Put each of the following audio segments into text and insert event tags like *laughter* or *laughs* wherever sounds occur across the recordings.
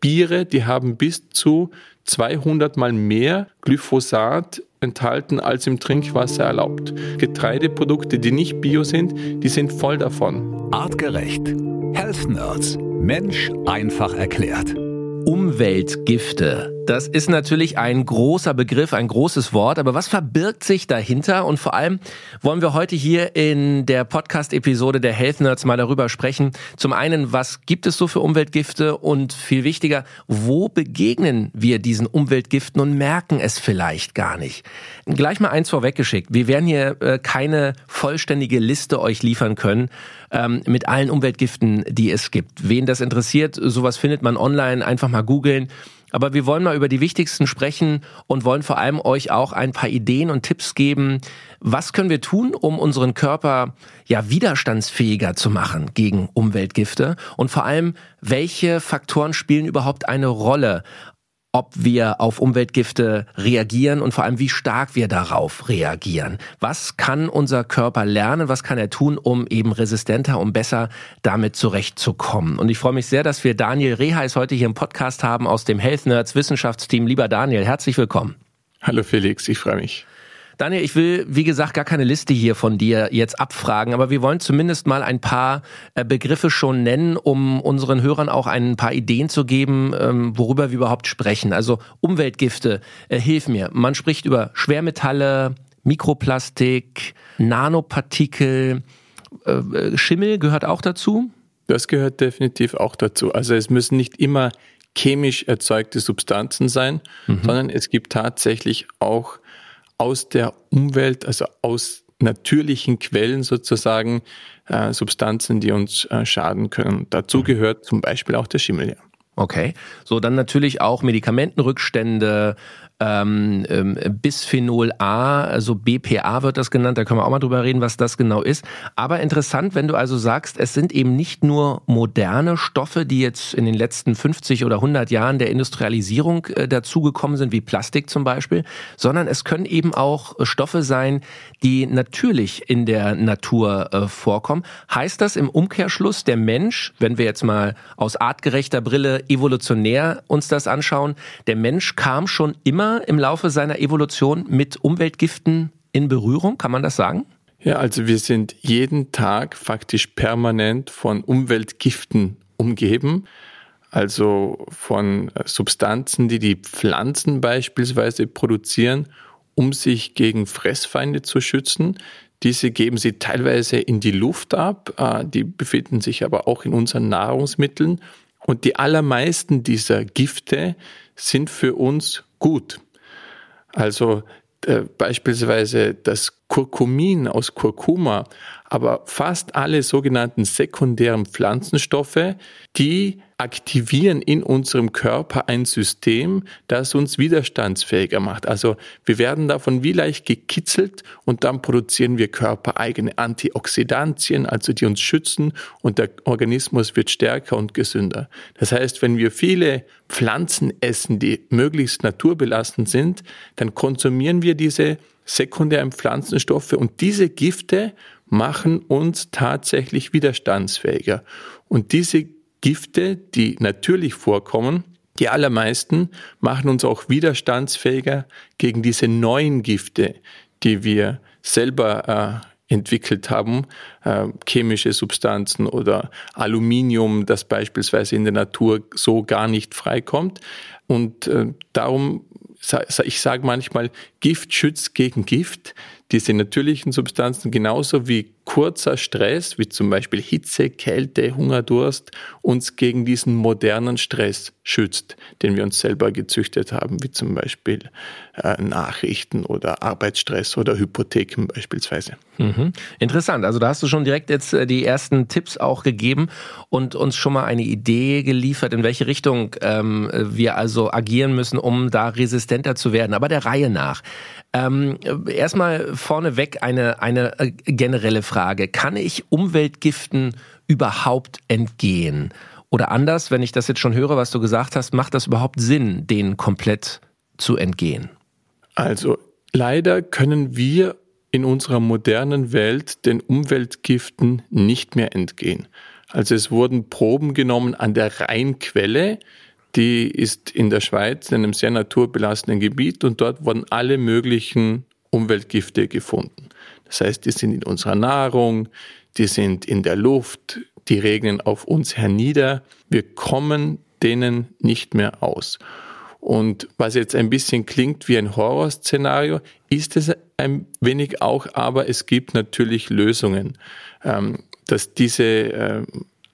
Biere, die haben bis zu 200 mal mehr Glyphosat enthalten als im Trinkwasser erlaubt. Getreideprodukte, die nicht bio sind, die sind voll davon. Artgerecht. Health Nerds. Mensch einfach erklärt. Umweltgifte. Das ist natürlich ein großer Begriff, ein großes Wort, aber was verbirgt sich dahinter? Und vor allem wollen wir heute hier in der Podcast-Episode der Health Nerds mal darüber sprechen. Zum einen, was gibt es so für Umweltgifte? Und viel wichtiger, wo begegnen wir diesen Umweltgiften und merken es vielleicht gar nicht? Gleich mal eins vorweggeschickt. Wir werden hier äh, keine vollständige Liste euch liefern können ähm, mit allen Umweltgiften, die es gibt. Wen das interessiert, sowas findet man online, einfach mal googeln. Aber wir wollen mal über die wichtigsten sprechen und wollen vor allem euch auch ein paar Ideen und Tipps geben. Was können wir tun, um unseren Körper ja widerstandsfähiger zu machen gegen Umweltgifte? Und vor allem, welche Faktoren spielen überhaupt eine Rolle? Ob wir auf Umweltgifte reagieren und vor allem, wie stark wir darauf reagieren. Was kann unser Körper lernen? Was kann er tun, um eben resistenter, um besser damit zurechtzukommen? Und ich freue mich sehr, dass wir Daniel Reheis heute hier im Podcast haben aus dem Health Nerds Wissenschaftsteam. Lieber Daniel, herzlich willkommen. Hallo Felix, ich freue mich. Daniel, ich will, wie gesagt, gar keine Liste hier von dir jetzt abfragen, aber wir wollen zumindest mal ein paar äh, Begriffe schon nennen, um unseren Hörern auch ein paar Ideen zu geben, ähm, worüber wir überhaupt sprechen. Also Umweltgifte, äh, hilf mir. Man spricht über Schwermetalle, Mikroplastik, Nanopartikel, äh, Schimmel gehört auch dazu? Das gehört definitiv auch dazu. Also es müssen nicht immer chemisch erzeugte Substanzen sein, mhm. sondern es gibt tatsächlich auch aus der Umwelt, also aus natürlichen Quellen sozusagen äh, Substanzen, die uns äh, schaden können. Dazu mhm. gehört zum Beispiel auch der Schimmel. Ja. Okay, so dann natürlich auch Medikamentenrückstände, ähm, ähm, Bisphenol A, also BPA wird das genannt, da können wir auch mal drüber reden, was das genau ist. Aber interessant, wenn du also sagst, es sind eben nicht nur moderne Stoffe, die jetzt in den letzten 50 oder 100 Jahren der Industrialisierung äh, dazugekommen sind, wie Plastik zum Beispiel, sondern es können eben auch Stoffe sein, die natürlich in der Natur äh, vorkommen. Heißt das im Umkehrschluss, der Mensch, wenn wir jetzt mal aus artgerechter Brille evolutionär uns das anschauen, der Mensch kam schon immer im Laufe seiner Evolution mit Umweltgiften in Berührung? Kann man das sagen? Ja, also wir sind jeden Tag faktisch permanent von Umweltgiften umgeben. Also von Substanzen, die die Pflanzen beispielsweise produzieren, um sich gegen Fressfeinde zu schützen. Diese geben sie teilweise in die Luft ab, äh, die befinden sich aber auch in unseren Nahrungsmitteln. Und die allermeisten dieser Gifte sind für uns gut. Also äh, beispielsweise das Kurkumin aus Kurkuma, aber fast alle sogenannten sekundären Pflanzenstoffe, die aktivieren in unserem Körper ein System, das uns widerstandsfähiger macht. Also wir werden davon wie leicht gekitzelt und dann produzieren wir körpereigene Antioxidantien, also die uns schützen und der Organismus wird stärker und gesünder. Das heißt, wenn wir viele Pflanzen essen, die möglichst naturbelassen sind, dann konsumieren wir diese sekundären Pflanzenstoffe und diese Gifte machen uns tatsächlich widerstandsfähiger. Und diese Gifte, die natürlich vorkommen, die allermeisten machen uns auch widerstandsfähiger gegen diese neuen Gifte, die wir selber äh, entwickelt haben, äh, chemische Substanzen oder Aluminium, das beispielsweise in der Natur so gar nicht freikommt. Und äh, darum, ich sage manchmal, Gift schützt gegen Gift. Diese natürlichen Substanzen genauso wie kurzer Stress, wie zum Beispiel Hitze, Kälte, Hunger, Durst, uns gegen diesen modernen Stress schützt, den wir uns selber gezüchtet haben, wie zum Beispiel äh, Nachrichten oder Arbeitsstress oder Hypotheken beispielsweise. Mhm. Interessant. Also da hast du schon direkt jetzt äh, die ersten Tipps auch gegeben und uns schon mal eine Idee geliefert, in welche Richtung ähm, wir also agieren müssen, um da resistenter zu werden. Aber der Reihe nach. Ähm, erstmal vorneweg eine, eine äh, generelle Frage. Kann ich Umweltgiften überhaupt entgehen? Oder anders, wenn ich das jetzt schon höre, was du gesagt hast, macht das überhaupt Sinn, denen komplett zu entgehen? Also leider können wir in unserer modernen Welt den Umweltgiften nicht mehr entgehen. Also es wurden Proben genommen an der Rheinquelle, die ist in der Schweiz in einem sehr naturbelassenen Gebiet und dort wurden alle möglichen Umweltgifte gefunden. Das heißt, die sind in unserer Nahrung, die sind in der Luft, die regnen auf uns hernieder. Wir kommen denen nicht mehr aus. Und was jetzt ein bisschen klingt wie ein Horrorszenario, ist es ein wenig auch, aber es gibt natürlich Lösungen, ähm, dass diese äh,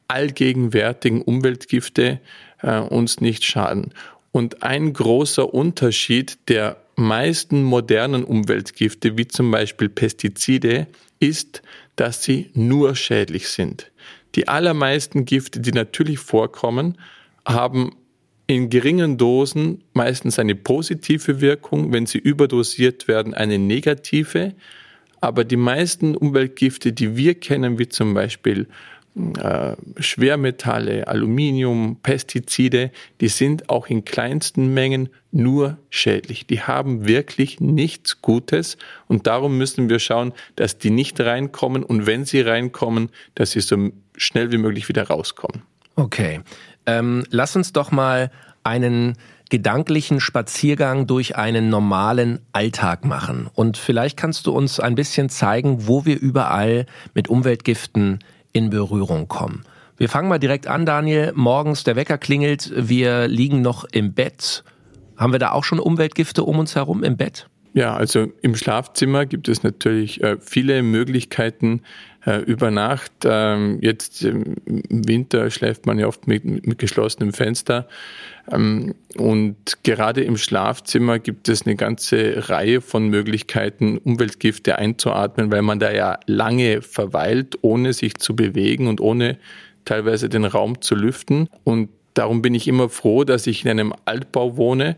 allgegenwärtigen Umweltgifte äh, uns nicht schaden. Und ein großer Unterschied der meisten modernen Umweltgifte, wie zum Beispiel Pestizide, ist, dass sie nur schädlich sind. Die allermeisten Gifte, die natürlich vorkommen, haben in geringen Dosen meistens eine positive Wirkung, wenn sie überdosiert werden, eine negative. Aber die meisten Umweltgifte, die wir kennen, wie zum Beispiel äh, Schwermetalle, Aluminium, Pestizide, die sind auch in kleinsten Mengen nur schädlich. Die haben wirklich nichts Gutes und darum müssen wir schauen, dass die nicht reinkommen und wenn sie reinkommen, dass sie so schnell wie möglich wieder rauskommen. Okay, ähm, lass uns doch mal einen gedanklichen Spaziergang durch einen normalen Alltag machen. Und vielleicht kannst du uns ein bisschen zeigen, wo wir überall mit Umweltgiften in Berührung kommen. Wir fangen mal direkt an, Daniel. Morgens der Wecker klingelt, wir liegen noch im Bett. Haben wir da auch schon Umweltgifte um uns herum im Bett? Ja, also im Schlafzimmer gibt es natürlich äh, viele Möglichkeiten äh, über Nacht. Ähm, jetzt im Winter schläft man ja oft mit, mit geschlossenem Fenster. Ähm, und gerade im Schlafzimmer gibt es eine ganze Reihe von Möglichkeiten, Umweltgifte einzuatmen, weil man da ja lange verweilt, ohne sich zu bewegen und ohne teilweise den Raum zu lüften. Und darum bin ich immer froh, dass ich in einem Altbau wohne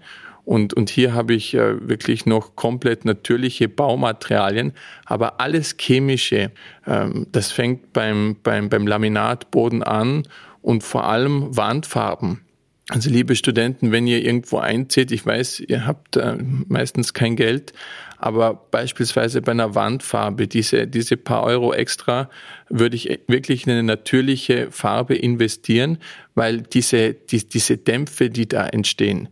und, und hier habe ich äh, wirklich noch komplett natürliche Baumaterialien, aber alles chemische. Ähm, das fängt beim, beim, beim Laminatboden an und vor allem Wandfarben. Also liebe Studenten, wenn ihr irgendwo einzieht, ich weiß, ihr habt äh, meistens kein Geld, aber beispielsweise bei einer Wandfarbe, diese, diese paar Euro extra, würde ich wirklich in eine natürliche Farbe investieren, weil diese, die, diese Dämpfe, die da entstehen,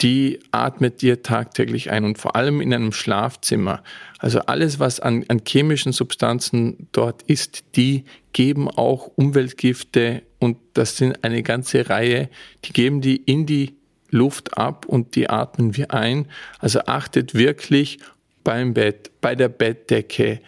die atmet dir tagtäglich ein und vor allem in einem Schlafzimmer. Also alles, was an, an chemischen Substanzen dort ist, die geben auch Umweltgifte und das sind eine ganze Reihe, die geben die in die Luft ab und die atmen wir ein. Also achtet wirklich beim Bett, bei der Bettdecke,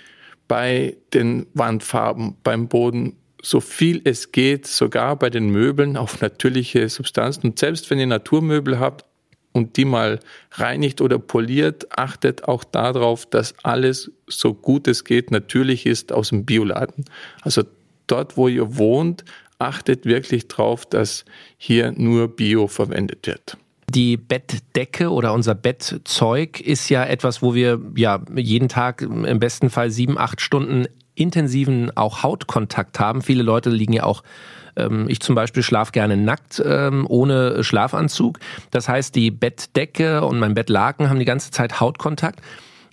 bei den Wandfarben, beim Boden, so viel es geht, sogar bei den Möbeln auf natürliche Substanzen. Und selbst wenn ihr Naturmöbel habt, und die mal reinigt oder poliert, achtet auch darauf, dass alles so gut es geht natürlich ist aus dem Bioladen. Also dort, wo ihr wohnt, achtet wirklich darauf, dass hier nur Bio verwendet wird. Die Bettdecke oder unser Bettzeug ist ja etwas, wo wir ja jeden Tag im besten Fall sieben, acht Stunden intensiven auch Hautkontakt haben. Viele Leute liegen ja auch ähm, ich zum Beispiel schlafe gerne nackt, ähm, ohne Schlafanzug. Das heißt, die Bettdecke und mein Bettlaken haben die ganze Zeit Hautkontakt.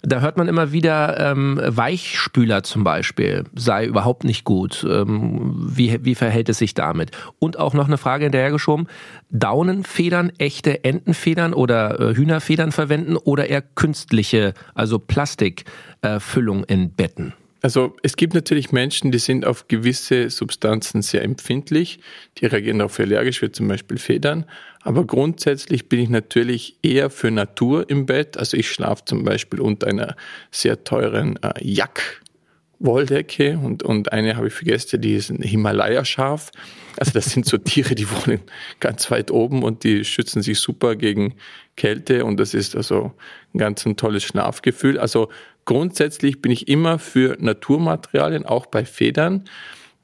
Da hört man immer wieder ähm, Weichspüler zum Beispiel sei überhaupt nicht gut. Wie, wie verhält es sich damit? Und auch noch eine Frage hinterhergeschoben: Daunenfedern, echte Entenfedern oder äh, Hühnerfedern verwenden oder eher künstliche, also Plastikfüllung äh, in Betten? Also es gibt natürlich Menschen, die sind auf gewisse Substanzen sehr empfindlich, die reagieren darauf allergisch, wie zum Beispiel Federn. Aber grundsätzlich bin ich natürlich eher für Natur im Bett. Also ich schlafe zum Beispiel unter einer sehr teuren äh, Jack. Wolldecke und, und eine habe ich vergessen, die ist ein Himalaya-Schaf. Also das sind so Tiere, die wohnen ganz weit oben und die schützen sich super gegen Kälte und das ist also ein ganz ein tolles Schlafgefühl. Also grundsätzlich bin ich immer für Naturmaterialien, auch bei Federn.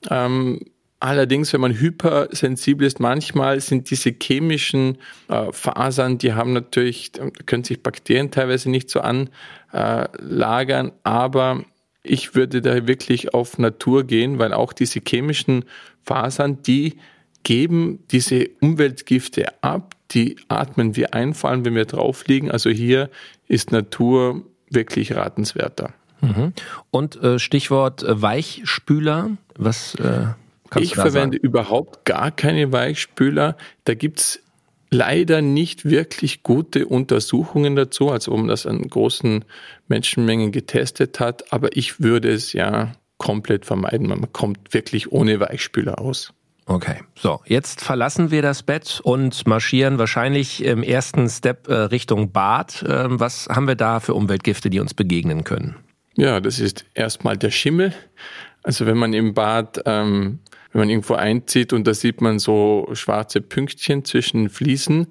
Ähm, Allerdings, wenn man hypersensibel ist, manchmal sind diese chemischen äh, Fasern, die haben natürlich, können sich Bakterien teilweise nicht so anlagern, aber ich würde da wirklich auf Natur gehen, weil auch diese chemischen Fasern, die geben diese Umweltgifte ab, die atmen wir ein, vor allem wenn wir drauf liegen. Also hier ist Natur wirklich ratenswerter. Mhm. Und äh, Stichwort äh, Weichspüler, was äh, kannst ich du da verwende sagen? überhaupt gar keine Weichspüler. Da gibt's leider nicht wirklich gute Untersuchungen dazu, also wo man das an großen Menschenmengen getestet hat, aber ich würde es ja komplett vermeiden. Man kommt wirklich ohne Weichspüler aus. Okay, so, jetzt verlassen wir das Bett und marschieren wahrscheinlich im ersten Step äh, Richtung Bad. Ähm, was haben wir da für Umweltgifte, die uns begegnen können? Ja, das ist erstmal der Schimmel. Also wenn man im Bad, ähm, wenn man irgendwo einzieht und da sieht man so schwarze Pünktchen zwischen Fliesen,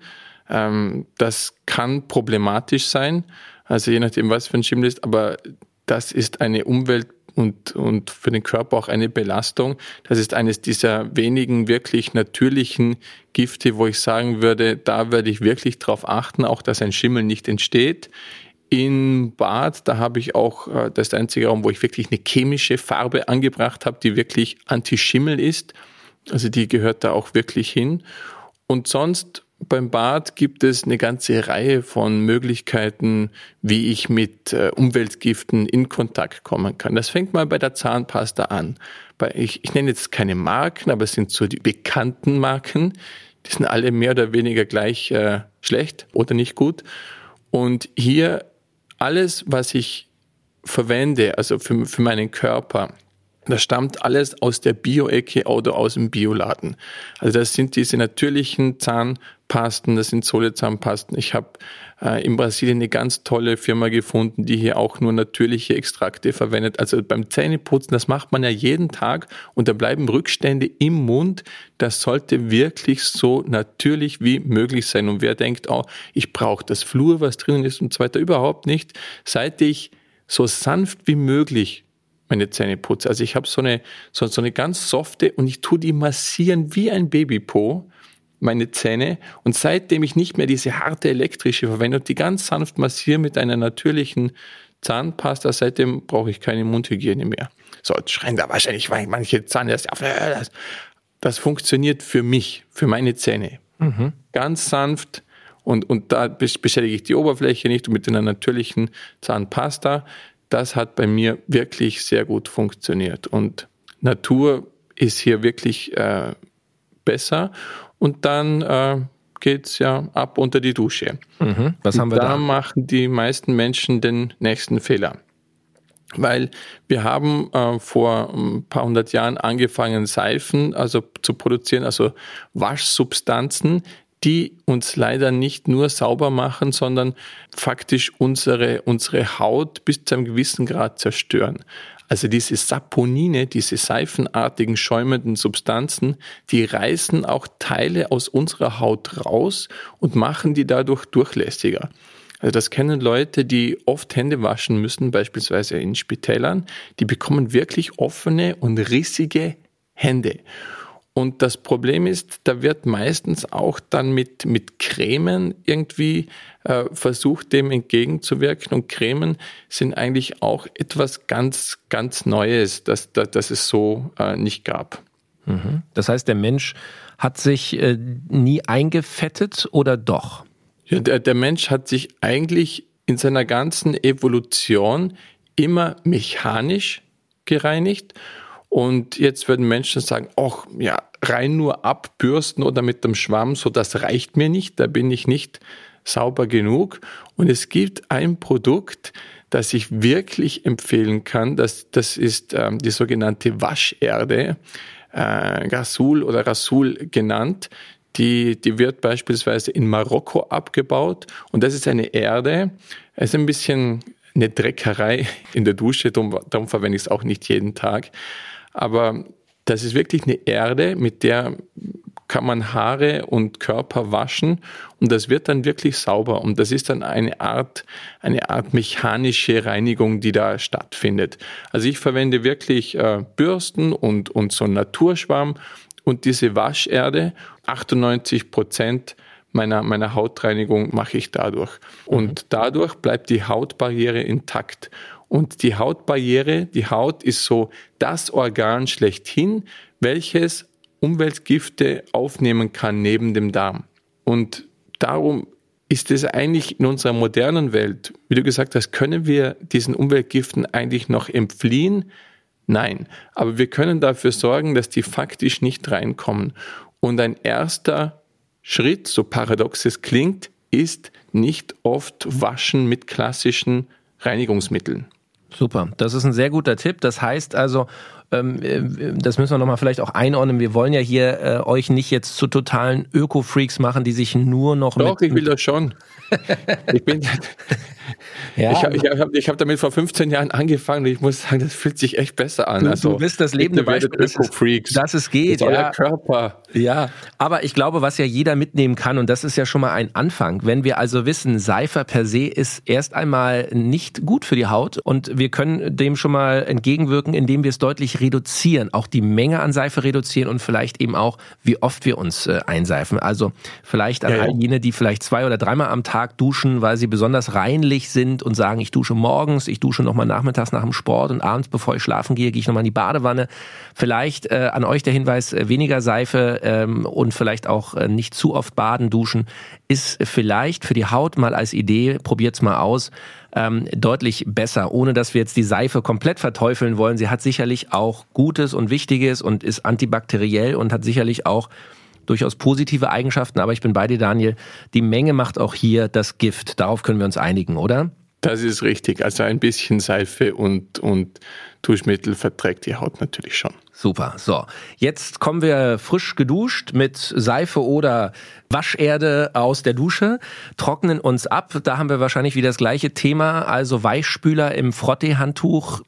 ähm, das kann problematisch sein. Also je nachdem, was für ein Schimmel ist, aber das ist eine Umwelt und, und für den Körper auch eine Belastung. Das ist eines dieser wenigen wirklich natürlichen Gifte, wo ich sagen würde, da werde ich wirklich darauf achten, auch dass ein Schimmel nicht entsteht. In Bad, da habe ich auch, äh, das ist der einzige Raum, wo ich wirklich eine chemische Farbe angebracht habe, die wirklich Anti-Schimmel ist. Also die gehört da auch wirklich hin. Und sonst beim Bad gibt es eine ganze Reihe von Möglichkeiten, wie ich mit äh, Umweltgiften in Kontakt kommen kann. Das fängt mal bei der Zahnpasta an. Ich, ich nenne jetzt keine Marken, aber es sind so die bekannten Marken. Die sind alle mehr oder weniger gleich äh, schlecht oder nicht gut. Und hier alles, was ich verwende, also für, für meinen Körper, das stammt alles aus der Bio-Ecke oder aus dem Bioladen. Also das sind diese natürlichen Zahnpasten, das sind Solezahnpasten. Ich habe äh, in Brasilien eine ganz tolle Firma gefunden, die hier auch nur natürliche Extrakte verwendet. Also beim Zähneputzen, das macht man ja jeden Tag und da bleiben Rückstände im Mund. Das sollte wirklich so natürlich wie möglich sein. Und wer denkt, oh, ich brauche das Flur, was drinnen ist und so weiter, überhaupt nicht. Seit ich so sanft wie möglich meine Zähne putze. Also ich habe so eine, so, so eine ganz softe und ich tue die massieren wie ein Babypo, meine Zähne. Und seitdem ich nicht mehr diese harte elektrische verwende und die ganz sanft massiere mit einer natürlichen Zahnpasta, seitdem brauche ich keine Mundhygiene mehr. So, jetzt schreien da wahrscheinlich manche Zahnärzte auf. Das, das funktioniert für mich, für meine Zähne. Mhm. Ganz sanft und, und da beschädige ich die Oberfläche nicht mit einer natürlichen Zahnpasta das hat bei mir wirklich sehr gut funktioniert. Und Natur ist hier wirklich äh, besser. Und dann äh, es ja ab unter die Dusche. Mhm. Was haben wir da? Da machen die meisten Menschen den nächsten Fehler. Weil wir haben äh, vor ein paar hundert Jahren angefangen, Seifen also zu produzieren, also Waschsubstanzen, die uns leider nicht nur sauber machen, sondern faktisch unsere, unsere Haut bis zu einem gewissen Grad zerstören. Also diese Saponine, diese seifenartigen schäumenden Substanzen, die reißen auch Teile aus unserer Haut raus und machen die dadurch durchlässiger. Also das kennen Leute, die oft Hände waschen müssen, beispielsweise in Spitälern, die bekommen wirklich offene und rissige Hände. Und das Problem ist, da wird meistens auch dann mit, mit Cremen irgendwie äh, versucht, dem entgegenzuwirken. Und Cremen sind eigentlich auch etwas ganz, ganz Neues, das, das, das es so äh, nicht gab. Mhm. Das heißt, der Mensch hat sich äh, nie eingefettet oder doch? Ja, der, der Mensch hat sich eigentlich in seiner ganzen Evolution immer mechanisch gereinigt und jetzt würden Menschen sagen, ach ja, rein nur abbürsten oder mit dem Schwamm, so das reicht mir nicht, da bin ich nicht sauber genug. Und es gibt ein Produkt, das ich wirklich empfehlen kann, das, das ist ähm, die sogenannte Wascherde, äh, Rasul oder Rasul genannt. Die, die wird beispielsweise in Marokko abgebaut und das ist eine Erde, es ist ein bisschen eine Dreckerei in der Dusche, darum, darum verwende ich es auch nicht jeden Tag. Aber das ist wirklich eine Erde, mit der kann man Haare und Körper waschen und das wird dann wirklich sauber und das ist dann eine Art, eine Art mechanische Reinigung, die da stattfindet. Also ich verwende wirklich äh, Bürsten und, und so einen Naturschwamm und diese Wascherde, 98 Prozent meiner, meiner Hautreinigung mache ich dadurch. Und mhm. dadurch bleibt die Hautbarriere intakt. Und die Hautbarriere, die Haut ist so das Organ schlechthin, welches Umweltgifte aufnehmen kann neben dem Darm. Und darum ist es eigentlich in unserer modernen Welt, wie du gesagt hast, können wir diesen Umweltgiften eigentlich noch entfliehen? Nein, aber wir können dafür sorgen, dass die faktisch nicht reinkommen. Und ein erster Schritt, so paradox es klingt, ist nicht oft Waschen mit klassischen Reinigungsmitteln. Super, das ist ein sehr guter Tipp. Das heißt also, ähm, äh, das müssen wir nochmal vielleicht auch einordnen. Wir wollen ja hier äh, euch nicht jetzt zu totalen Öko-Freaks machen, die sich nur noch Doch, mit, ich will das schon. Ich bin, *laughs* ja. Ich habe hab, hab damit vor 15 Jahren angefangen und ich muss sagen, das fühlt sich echt besser an. Du, also, du bist das lebende Beispiel, dass es, dass es geht. Das ja. Körper. Ja, aber ich glaube, was ja jeder mitnehmen kann und das ist ja schon mal ein Anfang. Wenn wir also wissen, Seife per se ist erst einmal nicht gut für die Haut und wir können dem schon mal entgegenwirken, indem wir es deutlich reduzieren, auch die Menge an Seife reduzieren und vielleicht eben auch, wie oft wir uns äh, einseifen. Also vielleicht an ja, all jene, die vielleicht zwei oder dreimal am Tag duschen, weil sie besonders reinlich sind und sagen, ich dusche morgens, ich dusche nochmal nachmittags nach dem Sport und abends, bevor ich schlafen gehe, gehe ich nochmal in die Badewanne. Vielleicht äh, an euch der Hinweis, äh, weniger Seife ähm, und vielleicht auch äh, nicht zu oft baden, duschen, ist vielleicht für die Haut mal als Idee, probiert's mal aus, ähm, deutlich besser, ohne dass wir jetzt die Seife komplett verteufeln wollen. Sie hat sicherlich auch Gutes und Wichtiges und ist antibakteriell und hat sicherlich auch durchaus positive Eigenschaften, aber ich bin bei dir, Daniel. Die Menge macht auch hier das Gift. Darauf können wir uns einigen, oder? Das ist richtig. Also ein bisschen Seife und, und Duschmittel verträgt die Haut natürlich schon. Super. So, jetzt kommen wir frisch geduscht mit Seife oder Wascherde aus der Dusche, trocknen uns ab. Da haben wir wahrscheinlich wieder das gleiche Thema, also Weichspüler im Frottee-Handtuch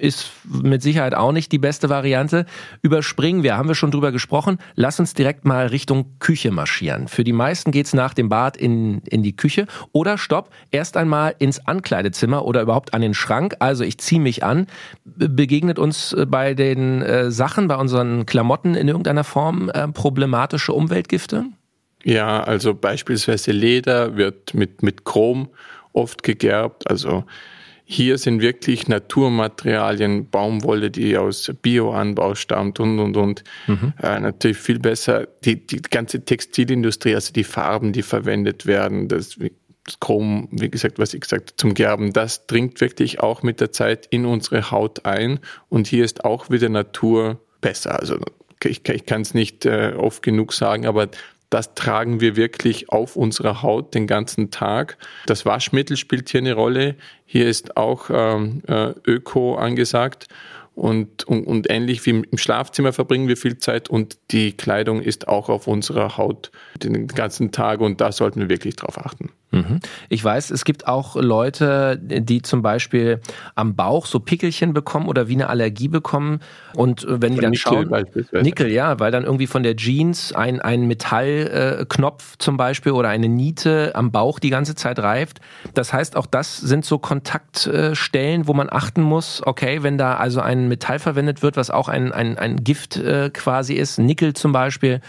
ist mit Sicherheit auch nicht die beste Variante. Überspringen wir, haben wir schon drüber gesprochen. Lass uns direkt mal Richtung Küche marschieren. Für die meisten geht's nach dem Bad in, in die Küche. Oder stopp, erst einmal ins Ankleidezimmer oder überhaupt an den Schrank. Also ich ziehe mich an. Begegnet uns äh, bei den äh, Sachen, bei unseren Klamotten in irgendeiner Form äh, problematische Umweltgifte? Ja, also beispielsweise Leder wird mit, mit Chrom oft gegerbt. Also hier sind wirklich Naturmaterialien, Baumwolle, die aus Bioanbau stammt und, und, und. Mhm. Äh, natürlich viel besser. Die, die ganze Textilindustrie, also die Farben, die verwendet werden, das, das Chrom, wie gesagt, was ich gesagt zum Gerben, das dringt wirklich auch mit der Zeit in unsere Haut ein. Und hier ist auch wieder Natur besser. Also ich, ich kann es nicht äh, oft genug sagen, aber das tragen wir wirklich auf unserer Haut den ganzen Tag. Das Waschmittel spielt hier eine Rolle. Hier ist auch ähm, äh, Öko angesagt. Und, und, und ähnlich wie im Schlafzimmer verbringen wir viel Zeit und die Kleidung ist auch auf unserer Haut den ganzen Tag und da sollten wir wirklich drauf achten. Mhm. Ich weiß, es gibt auch Leute, die zum Beispiel am Bauch so Pickelchen bekommen oder wie eine Allergie bekommen. Und äh, wenn die dann Nickel schauen, Nickel, ja, weil dann irgendwie von der Jeans ein, ein Metallknopf zum Beispiel oder eine Niete am Bauch die ganze Zeit reift. Das heißt, auch das sind so Kontaktstellen, wo man achten muss, okay, wenn da also ein Metall verwendet wird, was auch ein, ein, ein Gift äh, quasi ist, Nickel zum Beispiel,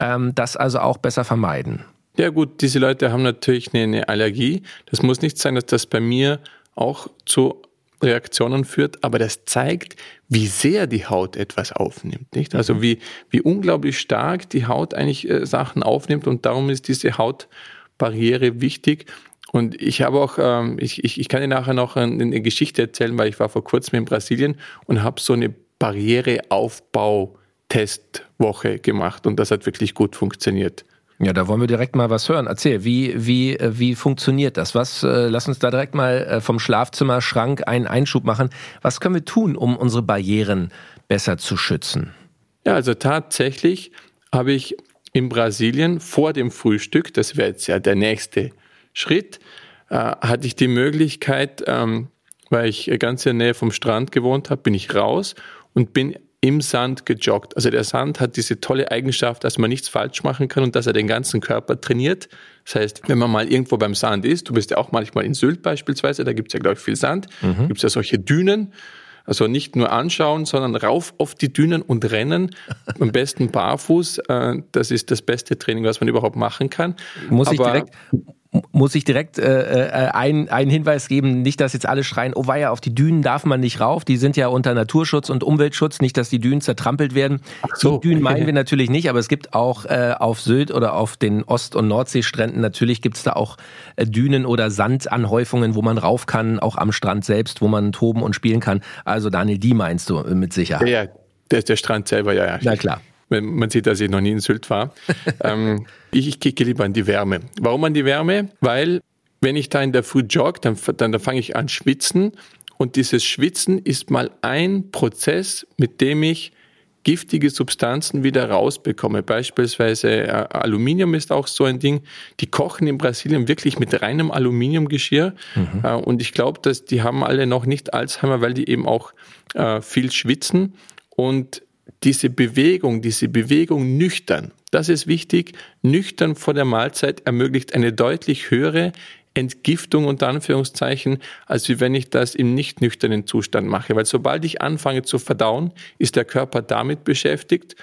ähm, das also auch besser vermeiden. Ja gut, diese Leute haben natürlich eine, Allergie. Das muss nicht sein, dass das bei mir auch zu Reaktionen führt, aber das zeigt, wie sehr die Haut etwas aufnimmt, nicht? Also mhm. wie, wie unglaublich stark die Haut eigentlich äh, Sachen aufnimmt und darum ist diese Hautbarriere wichtig. Und ich habe auch, ähm, ich, ich, ich kann dir nachher noch eine, eine Geschichte erzählen, weil ich war vor kurzem in Brasilien und habe so eine Barriereaufbau-Testwoche gemacht und das hat wirklich gut funktioniert. Ja, da wollen wir direkt mal was hören. Erzähl, wie, wie, äh, wie funktioniert das? Was, äh, lass uns da direkt mal äh, vom Schlafzimmerschrank einen Einschub machen. Was können wir tun, um unsere Barrieren besser zu schützen? Ja, also tatsächlich habe ich in Brasilien vor dem Frühstück, das wäre jetzt ja der nächste Schritt, äh, hatte ich die Möglichkeit, ähm, weil ich ganz in der Nähe vom Strand gewohnt habe, bin ich raus und bin im Sand gejoggt. Also der Sand hat diese tolle Eigenschaft, dass man nichts falsch machen kann und dass er den ganzen Körper trainiert. Das heißt, wenn man mal irgendwo beim Sand ist, du bist ja auch manchmal in Sylt beispielsweise, da gibt's ja, glaube ich, viel Sand, mhm. gibt's ja solche Dünen. Also nicht nur anschauen, sondern rauf auf die Dünen und rennen. Am besten barfuß. Äh, das ist das beste Training, was man überhaupt machen kann. Muss Aber ich direkt, muss ich direkt äh, äh ein, einen Hinweis geben, nicht, dass jetzt alle schreien, oh weia, auf die Dünen darf man nicht rauf, die sind ja unter Naturschutz und Umweltschutz, nicht, dass die Dünen zertrampelt werden. Ach so. Die Dünen meinen *laughs* wir natürlich nicht, aber es gibt auch äh, auf Sylt oder auf den Ost- und Nordseestränden, natürlich gibt's da auch äh, Dünen oder Sandanhäufungen, wo man rauf kann, auch am Strand selbst, wo man toben und spielen kann. Also Daniel, die meinst du mit Sicherheit. Ja, der, der Strand selber, ja, ja. Na klar. Man sieht, dass ich noch nie in Sylt war. *laughs* ähm, ich, ich kicke lieber an die Wärme. Warum an die Wärme? Weil wenn ich da in der Früh jogge, dann, dann, dann fange ich an schwitzen und dieses Schwitzen ist mal ein Prozess, mit dem ich giftige Substanzen wieder rausbekomme. Beispielsweise äh, Aluminium ist auch so ein Ding. Die kochen in Brasilien wirklich mit reinem Aluminiumgeschirr. Mhm. Äh, und ich glaube, dass die haben alle noch nicht Alzheimer, weil die eben auch äh, viel schwitzen. Und diese Bewegung, diese Bewegung nüchtern, das ist wichtig. Nüchtern vor der Mahlzeit ermöglicht eine deutlich höhere Entgiftung unter Anführungszeichen, als wenn ich das im nicht nüchternen Zustand mache. Weil sobald ich anfange zu verdauen, ist der Körper damit beschäftigt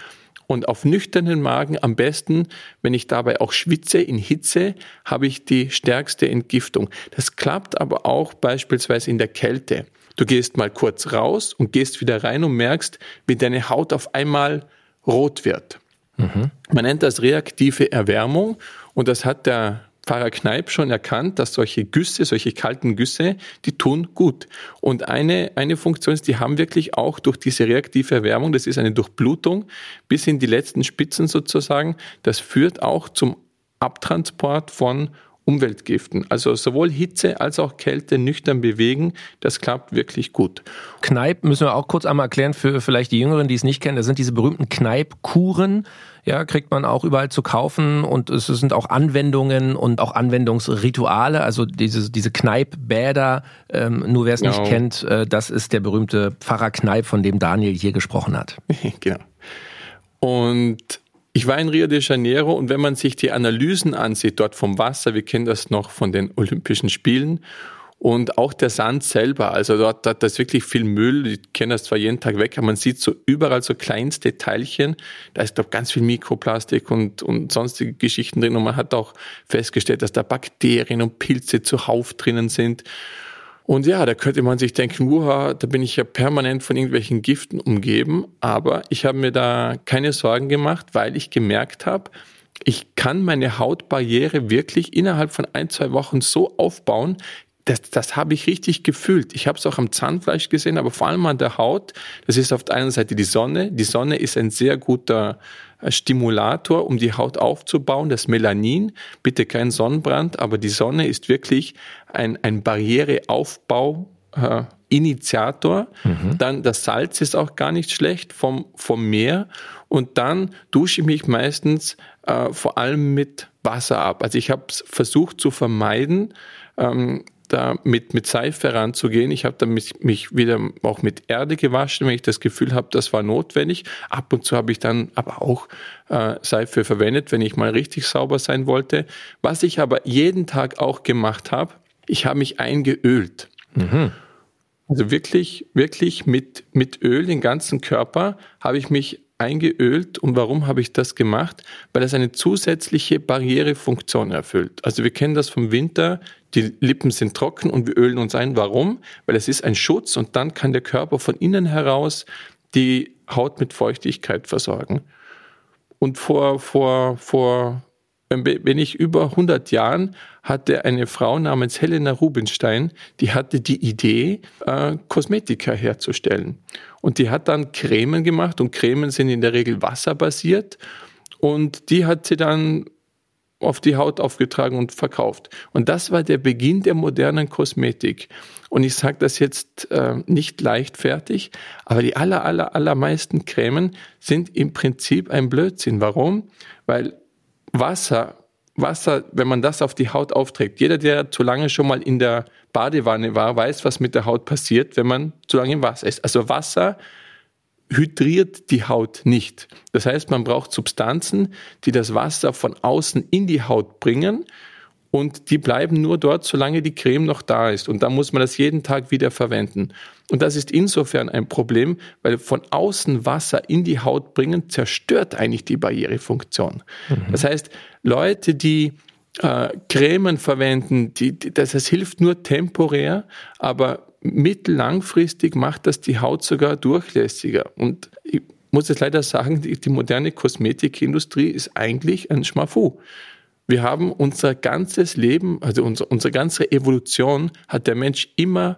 und auf nüchternen Magen am besten, wenn ich dabei auch schwitze in Hitze, habe ich die stärkste Entgiftung. Das klappt aber auch beispielsweise in der Kälte. Du gehst mal kurz raus und gehst wieder rein und merkst, wie deine Haut auf einmal rot wird. Mhm. Man nennt das reaktive Erwärmung und das hat der Pfarrer Kneip schon erkannt, dass solche Güsse, solche kalten Güsse, die tun gut. Und eine, eine Funktion ist, die haben wirklich auch durch diese reaktive Erwärmung, das ist eine Durchblutung bis in die letzten Spitzen sozusagen, das führt auch zum Abtransport von Umweltgiften. Also sowohl Hitze als auch Kälte nüchtern bewegen, das klappt wirklich gut. Kneipp müssen wir auch kurz einmal erklären für vielleicht die Jüngeren, die es nicht kennen. Das sind diese berühmten Kneippkuren ja, kriegt man auch überall zu kaufen und es sind auch Anwendungen und auch Anwendungsrituale, also diese, diese Kneippbäder, ähm, nur wer es genau. nicht kennt, äh, das ist der berühmte Pfarrer Kneipp, von dem Daniel hier gesprochen hat. *laughs* genau. Und ich war in Rio de Janeiro und wenn man sich die Analysen ansieht dort vom Wasser, wir kennen das noch von den Olympischen Spielen und auch der Sand selber, also dort hat das wirklich viel Müll. Ich kenne das zwar jeden Tag weg, aber man sieht so überall so kleinste Teilchen. Da ist doch ganz viel Mikroplastik und, und sonstige Geschichten drin. Und man hat auch festgestellt, dass da Bakterien und Pilze zuhauf drinnen sind. Und ja, da könnte man sich denken, uha, da bin ich ja permanent von irgendwelchen Giften umgeben. Aber ich habe mir da keine Sorgen gemacht, weil ich gemerkt habe, ich kann meine Hautbarriere wirklich innerhalb von ein, zwei Wochen so aufbauen, das, das habe ich richtig gefühlt. Ich habe es auch am Zahnfleisch gesehen, aber vor allem an der Haut. Das ist auf der einen Seite die Sonne. Die Sonne ist ein sehr guter Stimulator, um die Haut aufzubauen. Das Melanin, bitte kein Sonnenbrand, aber die Sonne ist wirklich ein, ein Barriereaufbau. Äh, Initiator. Mhm. Dann das Salz ist auch gar nicht schlecht vom, vom Meer. Und dann dusche ich mich meistens äh, vor allem mit Wasser ab. Also ich habe versucht zu vermeiden, ähm, da mit, mit Seife ranzugehen. Ich habe dann mich, mich wieder auch mit Erde gewaschen, wenn ich das Gefühl habe, das war notwendig. Ab und zu habe ich dann aber auch äh, Seife verwendet, wenn ich mal richtig sauber sein wollte. Was ich aber jeden Tag auch gemacht habe, ich habe mich eingeölt. Mhm. Also wirklich, wirklich mit, mit Öl den ganzen Körper habe ich mich eingeölt. Und warum habe ich das gemacht? Weil es eine zusätzliche Barrierefunktion erfüllt. Also wir kennen das vom Winter, die Lippen sind trocken und wir ölen uns ein. Warum? Weil es ist ein Schutz und dann kann der Körper von innen heraus die Haut mit Feuchtigkeit versorgen. Und vor, vor, vor wenn ich über 100 Jahren hatte eine Frau namens Helena Rubinstein, die hatte die Idee, äh, Kosmetika herzustellen. Und die hat dann Cremen gemacht und Cremen sind in der Regel wasserbasiert. Und die hat sie dann auf die Haut aufgetragen und verkauft. Und das war der Beginn der modernen Kosmetik. Und ich sage das jetzt äh, nicht leichtfertig, aber die aller, aller, allermeisten Cremen sind im Prinzip ein Blödsinn. Warum? Weil Wasser, Wasser, wenn man das auf die Haut aufträgt, jeder, der zu lange schon mal in der Badewanne war, weiß, was mit der Haut passiert, wenn man zu lange im Wasser ist. Also Wasser hydriert die Haut nicht. Das heißt, man braucht Substanzen, die das Wasser von außen in die Haut bringen und die bleiben nur dort, solange die Creme noch da ist. Und da muss man das jeden Tag wieder verwenden. Und das ist insofern ein Problem, weil von außen Wasser in die Haut bringen, zerstört eigentlich die Barrierefunktion. Mhm. Das heißt, Leute, die äh, Cremen verwenden, die, die, das, das hilft nur temporär, aber mittellangfristig macht das die Haut sogar durchlässiger. Und ich muss jetzt leider sagen, die, die moderne Kosmetikindustrie ist eigentlich ein Schmafu. Wir haben unser ganzes Leben, also unser, unsere ganze Evolution hat der Mensch immer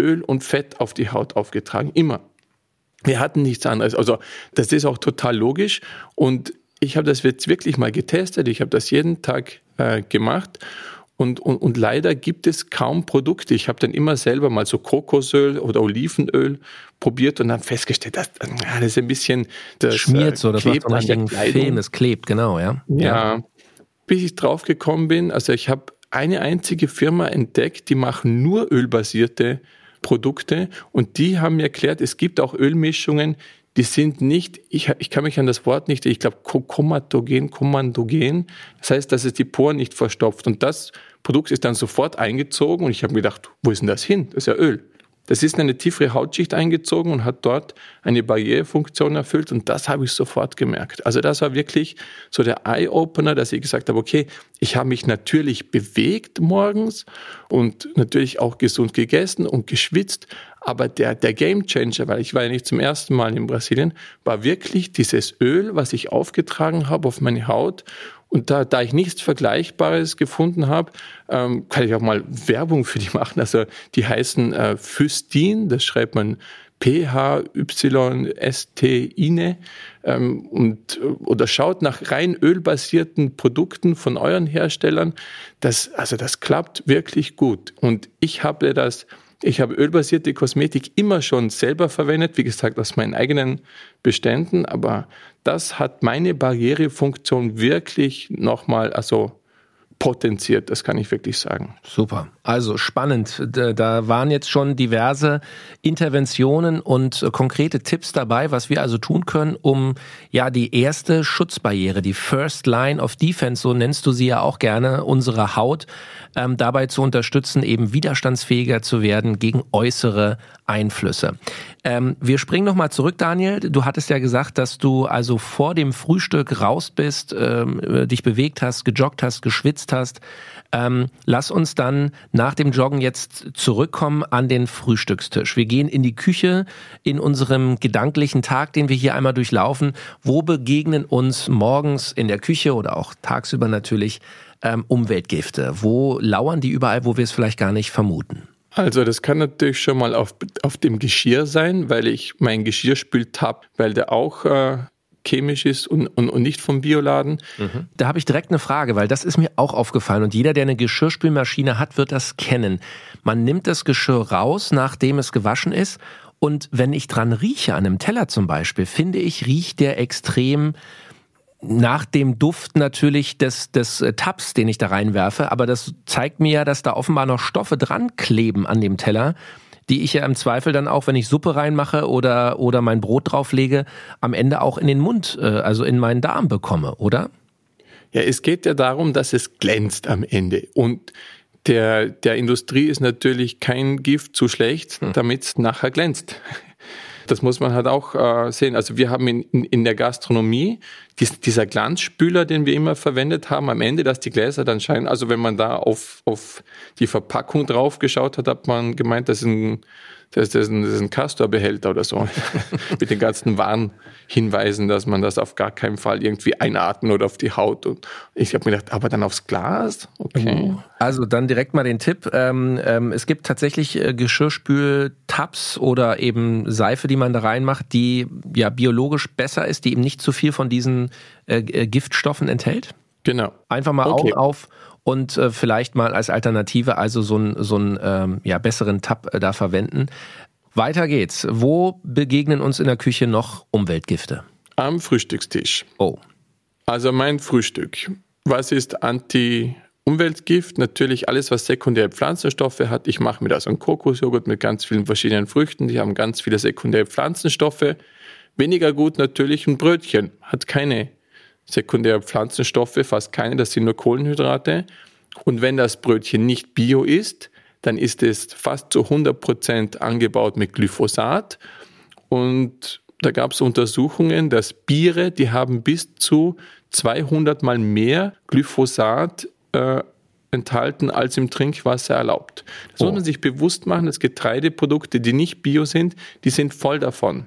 Öl und Fett auf die Haut aufgetragen. Immer. Wir hatten nichts anderes. Also das ist auch total logisch und ich habe das jetzt wirklich mal getestet. Ich habe das jeden Tag äh, gemacht und, und, und leider gibt es kaum Produkte. Ich habe dann immer selber mal so Kokosöl oder Olivenöl probiert und dann festgestellt, dass das ist ein bisschen das schmiert so, das klebt macht so einen Film, das klebt, genau, ja. ja. Ja, bis ich drauf gekommen bin, also ich habe eine einzige Firma entdeckt, die machen nur ölbasierte Produkte und die haben mir erklärt, es gibt auch Ölmischungen, die sind nicht, ich, ich kann mich an das Wort nicht, ich glaube, komatogen, kommandogen. Das heißt, dass es die Poren nicht verstopft. Und das Produkt ist dann sofort eingezogen und ich habe gedacht, wo ist denn das hin? Das ist ja Öl. Das ist in eine tiefere Hautschicht eingezogen und hat dort eine Barrierefunktion erfüllt und das habe ich sofort gemerkt. Also das war wirklich so der Eye-Opener, dass ich gesagt habe, okay, ich habe mich natürlich bewegt morgens und natürlich auch gesund gegessen und geschwitzt, aber der, der Game Changer, weil ich war ja nicht zum ersten Mal in Brasilien, war wirklich dieses Öl, was ich aufgetragen habe auf meine Haut und da, da ich nichts Vergleichbares gefunden habe, ähm, kann ich auch mal Werbung für die machen. Also die heißen äh, Phystin, das schreibt man P-H-Y-S-T-Ine ähm, und oder schaut nach rein ölbasierten Produkten von euren Herstellern. Das, also das klappt wirklich gut. Und ich habe das ich habe ölbasierte Kosmetik immer schon selber verwendet, wie gesagt, aus meinen eigenen Beständen, aber das hat meine Barrierefunktion wirklich nochmal, also potenziert, das kann ich wirklich sagen. Super. Also spannend. Da waren jetzt schon diverse Interventionen und konkrete Tipps dabei, was wir also tun können, um ja die erste Schutzbarriere, die First Line of Defense, so nennst du sie ja auch gerne, unsere Haut ähm, dabei zu unterstützen, eben widerstandsfähiger zu werden gegen äußere Einflüsse. Ähm, wir springen nochmal zurück, Daniel. Du hattest ja gesagt, dass du also vor dem Frühstück raus bist, ähm, dich bewegt hast, gejoggt hast, geschwitzt hast. Ähm, lass uns dann nach dem Joggen jetzt zurückkommen an den Frühstückstisch. Wir gehen in die Küche in unserem gedanklichen Tag, den wir hier einmal durchlaufen. Wo begegnen uns morgens in der Küche oder auch tagsüber natürlich ähm, Umweltgifte? Wo lauern die überall, wo wir es vielleicht gar nicht vermuten? Also das kann natürlich schon mal auf, auf dem Geschirr sein, weil ich mein Geschirrspültab, weil der auch äh, chemisch ist und, und, und nicht vom Bioladen. Mhm. Da habe ich direkt eine Frage, weil das ist mir auch aufgefallen und jeder, der eine Geschirrspülmaschine hat, wird das kennen. Man nimmt das Geschirr raus, nachdem es gewaschen ist und wenn ich dran rieche, an einem Teller zum Beispiel, finde ich, riecht der extrem nach dem Duft natürlich des, des äh, Tabs, den ich da reinwerfe, aber das zeigt mir ja, dass da offenbar noch Stoffe dran kleben an dem Teller, die ich ja im Zweifel dann auch, wenn ich Suppe reinmache oder, oder mein Brot drauflege, am Ende auch in den Mund, äh, also in meinen Darm bekomme, oder? Ja, es geht ja darum, dass es glänzt am Ende. Und der, der Industrie ist natürlich kein Gift zu schlecht, hm. damit es nachher glänzt. Das muss man halt auch äh, sehen. Also wir haben in, in, in der Gastronomie dies, dieser Glanzspüler, den wir immer verwendet haben, am Ende, dass die Gläser dann scheinen. Also wenn man da auf, auf die Verpackung drauf geschaut hat, hat man gemeint, das ist ein das ist ein, das ist ein Castor-Behälter oder so, *laughs* mit den ganzen Warnhinweisen, dass man das auf gar keinen Fall irgendwie einatmen oder auf die Haut. Und ich habe mir gedacht, aber dann aufs Glas? Okay. Also dann direkt mal den Tipp. Ähm, ähm, es gibt tatsächlich äh, Geschirrspül-Tabs oder eben Seife, die man da reinmacht, die ja biologisch besser ist, die eben nicht zu viel von diesen äh, äh Giftstoffen enthält. Genau. Einfach mal okay. Augen auf und äh, vielleicht mal als Alternative also so einen so einen, ähm, ja, besseren Tab äh, da verwenden. Weiter geht's. Wo begegnen uns in der Küche noch Umweltgifte? Am Frühstückstisch. Oh. Also mein Frühstück. Was ist Anti- Umweltgift, natürlich alles, was sekundäre Pflanzenstoffe hat. Ich mache mir da so einen Kokosjoghurt mit ganz vielen verschiedenen Früchten. Die haben ganz viele sekundäre Pflanzenstoffe. Weniger gut natürlich ein Brötchen. Hat keine sekundäre Pflanzenstoffe, fast keine, das sind nur Kohlenhydrate. Und wenn das Brötchen nicht bio ist, dann ist es fast zu 100 Prozent angebaut mit Glyphosat. Und da gab es Untersuchungen, dass Biere, die haben bis zu 200 mal mehr Glyphosat äh, enthalten, als im Trinkwasser erlaubt. Das oh. muss man sich bewusst machen, dass Getreideprodukte, die nicht bio sind, die sind voll davon.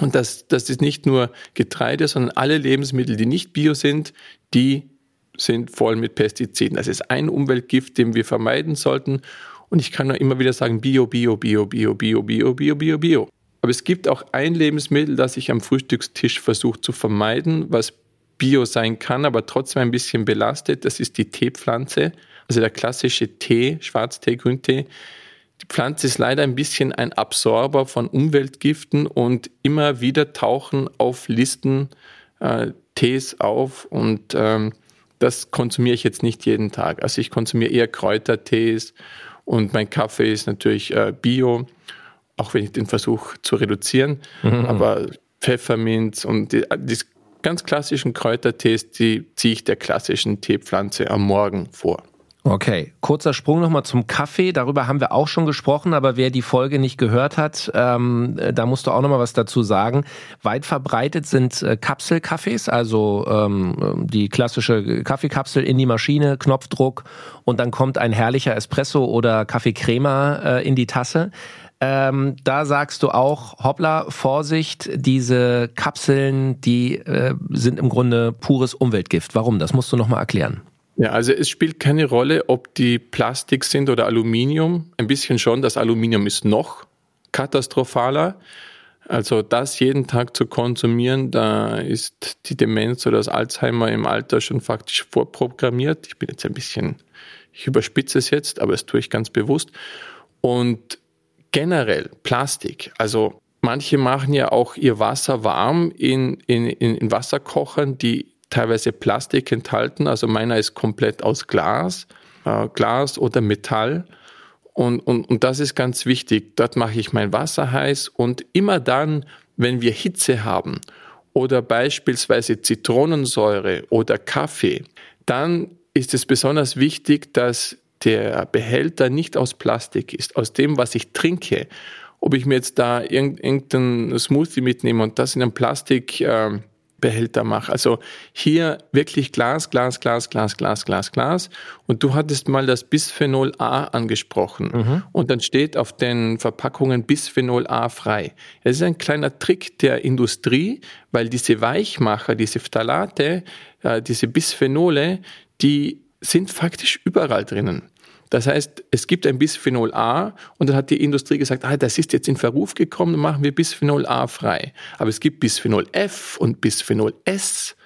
Und das, das ist nicht nur Getreide, sondern alle Lebensmittel, die nicht bio sind, die sind voll mit Pestiziden. Das ist ein Umweltgift, den wir vermeiden sollten. Und ich kann nur immer wieder sagen, Bio, Bio, Bio, Bio, Bio, Bio, Bio, Bio, Bio. Aber es gibt auch ein Lebensmittel, das ich am Frühstückstisch versuche zu vermeiden, was bio sein kann, aber trotzdem ein bisschen belastet. Das ist die Teepflanze, also der klassische Tee, Schwarztee, Grüntee. Die Pflanze ist leider ein bisschen ein Absorber von Umweltgiften und immer wieder tauchen auf Listen äh, Tees auf und ähm, das konsumiere ich jetzt nicht jeden Tag. Also ich konsumiere eher Kräutertees und mein Kaffee ist natürlich äh, bio, auch wenn ich den versuche zu reduzieren. Mhm. Aber Pfefferminz und die, die ganz klassischen Kräutertees, die ziehe ich der klassischen Teepflanze am Morgen vor. Okay, kurzer Sprung nochmal zum Kaffee. Darüber haben wir auch schon gesprochen, aber wer die Folge nicht gehört hat, ähm, da musst du auch nochmal was dazu sagen. Weit verbreitet sind äh, Kapselkaffees, also ähm, die klassische Kaffeekapsel in die Maschine, Knopfdruck und dann kommt ein herrlicher Espresso oder Kaffeecrema äh, in die Tasse. Ähm, da sagst du auch, hoppla, Vorsicht, diese Kapseln, die äh, sind im Grunde pures Umweltgift. Warum? Das musst du nochmal erklären. Ja, also es spielt keine Rolle, ob die Plastik sind oder Aluminium. Ein bisschen schon, das Aluminium ist noch katastrophaler. Also das jeden Tag zu konsumieren, da ist die Demenz oder das Alzheimer im Alter schon faktisch vorprogrammiert. Ich bin jetzt ein bisschen, ich überspitze es jetzt, aber das tue ich ganz bewusst. Und generell Plastik, also manche machen ja auch ihr Wasser warm in, in, in Wasserkochern, die teilweise Plastik enthalten. Also meiner ist komplett aus Glas, äh, Glas oder Metall. Und, und, und das ist ganz wichtig. Dort mache ich mein Wasser heiß und immer dann, wenn wir Hitze haben oder beispielsweise Zitronensäure oder Kaffee, dann ist es besonders wichtig, dass der Behälter nicht aus Plastik ist, aus dem, was ich trinke. Ob ich mir jetzt da irgendeinen Smoothie mitnehme und das in einem Plastik äh, Behälter mache. Also hier wirklich Glas, Glas, Glas, Glas, Glas, Glas, Glas. Und du hattest mal das Bisphenol A angesprochen. Mhm. Und dann steht auf den Verpackungen Bisphenol A frei. Es ist ein kleiner Trick der Industrie, weil diese Weichmacher, diese Phthalate, äh, diese Bisphenole, die sind faktisch überall drinnen. Das heißt, es gibt ein Bisphenol A und dann hat die Industrie gesagt, ah, das ist jetzt in Verruf gekommen, machen wir Bisphenol A frei. Aber es gibt Bisphenol F und Bisphenol S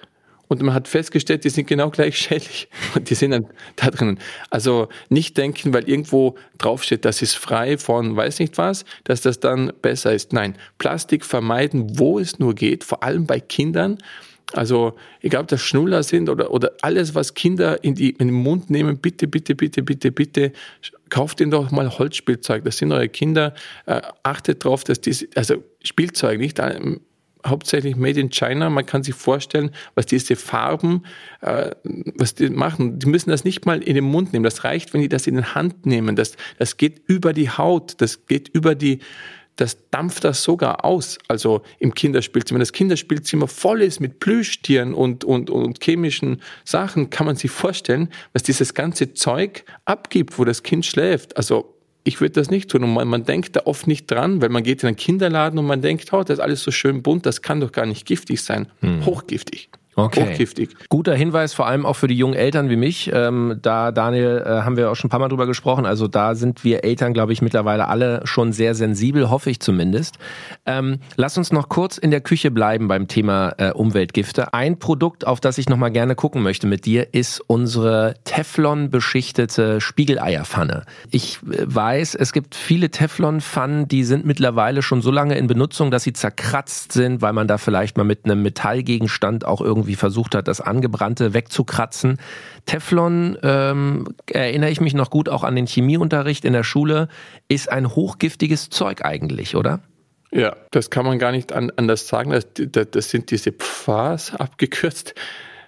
und man hat festgestellt, die sind genau gleich *laughs* schädlich und die sind dann da drinnen. Also nicht denken, weil irgendwo draufsteht, das ist frei von weiß nicht was, dass das dann besser ist. Nein, Plastik vermeiden, wo es nur geht, vor allem bei Kindern. Also egal, ob das Schnuller sind oder, oder alles, was Kinder in, die, in den Mund nehmen, bitte, bitte, bitte, bitte, bitte, kauft ihnen doch mal Holzspielzeug. Das sind eure Kinder. Äh, achtet darauf, dass diese, also Spielzeug, nicht ähm, hauptsächlich made in China. Man kann sich vorstellen, was diese Farben, äh, was die machen. Die müssen das nicht mal in den Mund nehmen. Das reicht, wenn die das in die Hand nehmen. Das, das geht über die Haut, das geht über die, das dampft das sogar aus, also im Kinderspielzimmer. Wenn das Kinderspielzimmer voll ist mit Plüschtieren und, und, und chemischen Sachen, kann man sich vorstellen, was dieses ganze Zeug abgibt, wo das Kind schläft. Also ich würde das nicht tun. Und man, man, denkt da oft nicht dran, weil man geht in einen Kinderladen und man denkt, oh, das ist alles so schön bunt, das kann doch gar nicht giftig sein. Hm. Hochgiftig. Okay. Hochgiftig. Guter Hinweis, vor allem auch für die jungen Eltern wie mich. Ähm, da, Daniel, äh, haben wir auch schon ein paar Mal drüber gesprochen. Also da sind wir Eltern, glaube ich, mittlerweile alle schon sehr sensibel, hoffe ich zumindest. Ähm, lass uns noch kurz in der Küche bleiben beim Thema äh, Umweltgifte. Ein Produkt, auf das ich noch mal gerne gucken möchte mit dir, ist unsere Teflon-beschichtete Spiegeleierpfanne. Ich äh, weiß, es gibt viele Teflon-Pfannen, die sind mittlerweile schon so lange in Benutzung, dass sie zerkratzt sind, weil man da vielleicht mal mit einem Metallgegenstand auch irgendwie irgendwie versucht hat, das Angebrannte wegzukratzen. Teflon, ähm, erinnere ich mich noch gut auch an den Chemieunterricht in der Schule, ist ein hochgiftiges Zeug eigentlich, oder? Ja, das kann man gar nicht anders sagen. Das, das sind diese Pfas abgekürzt.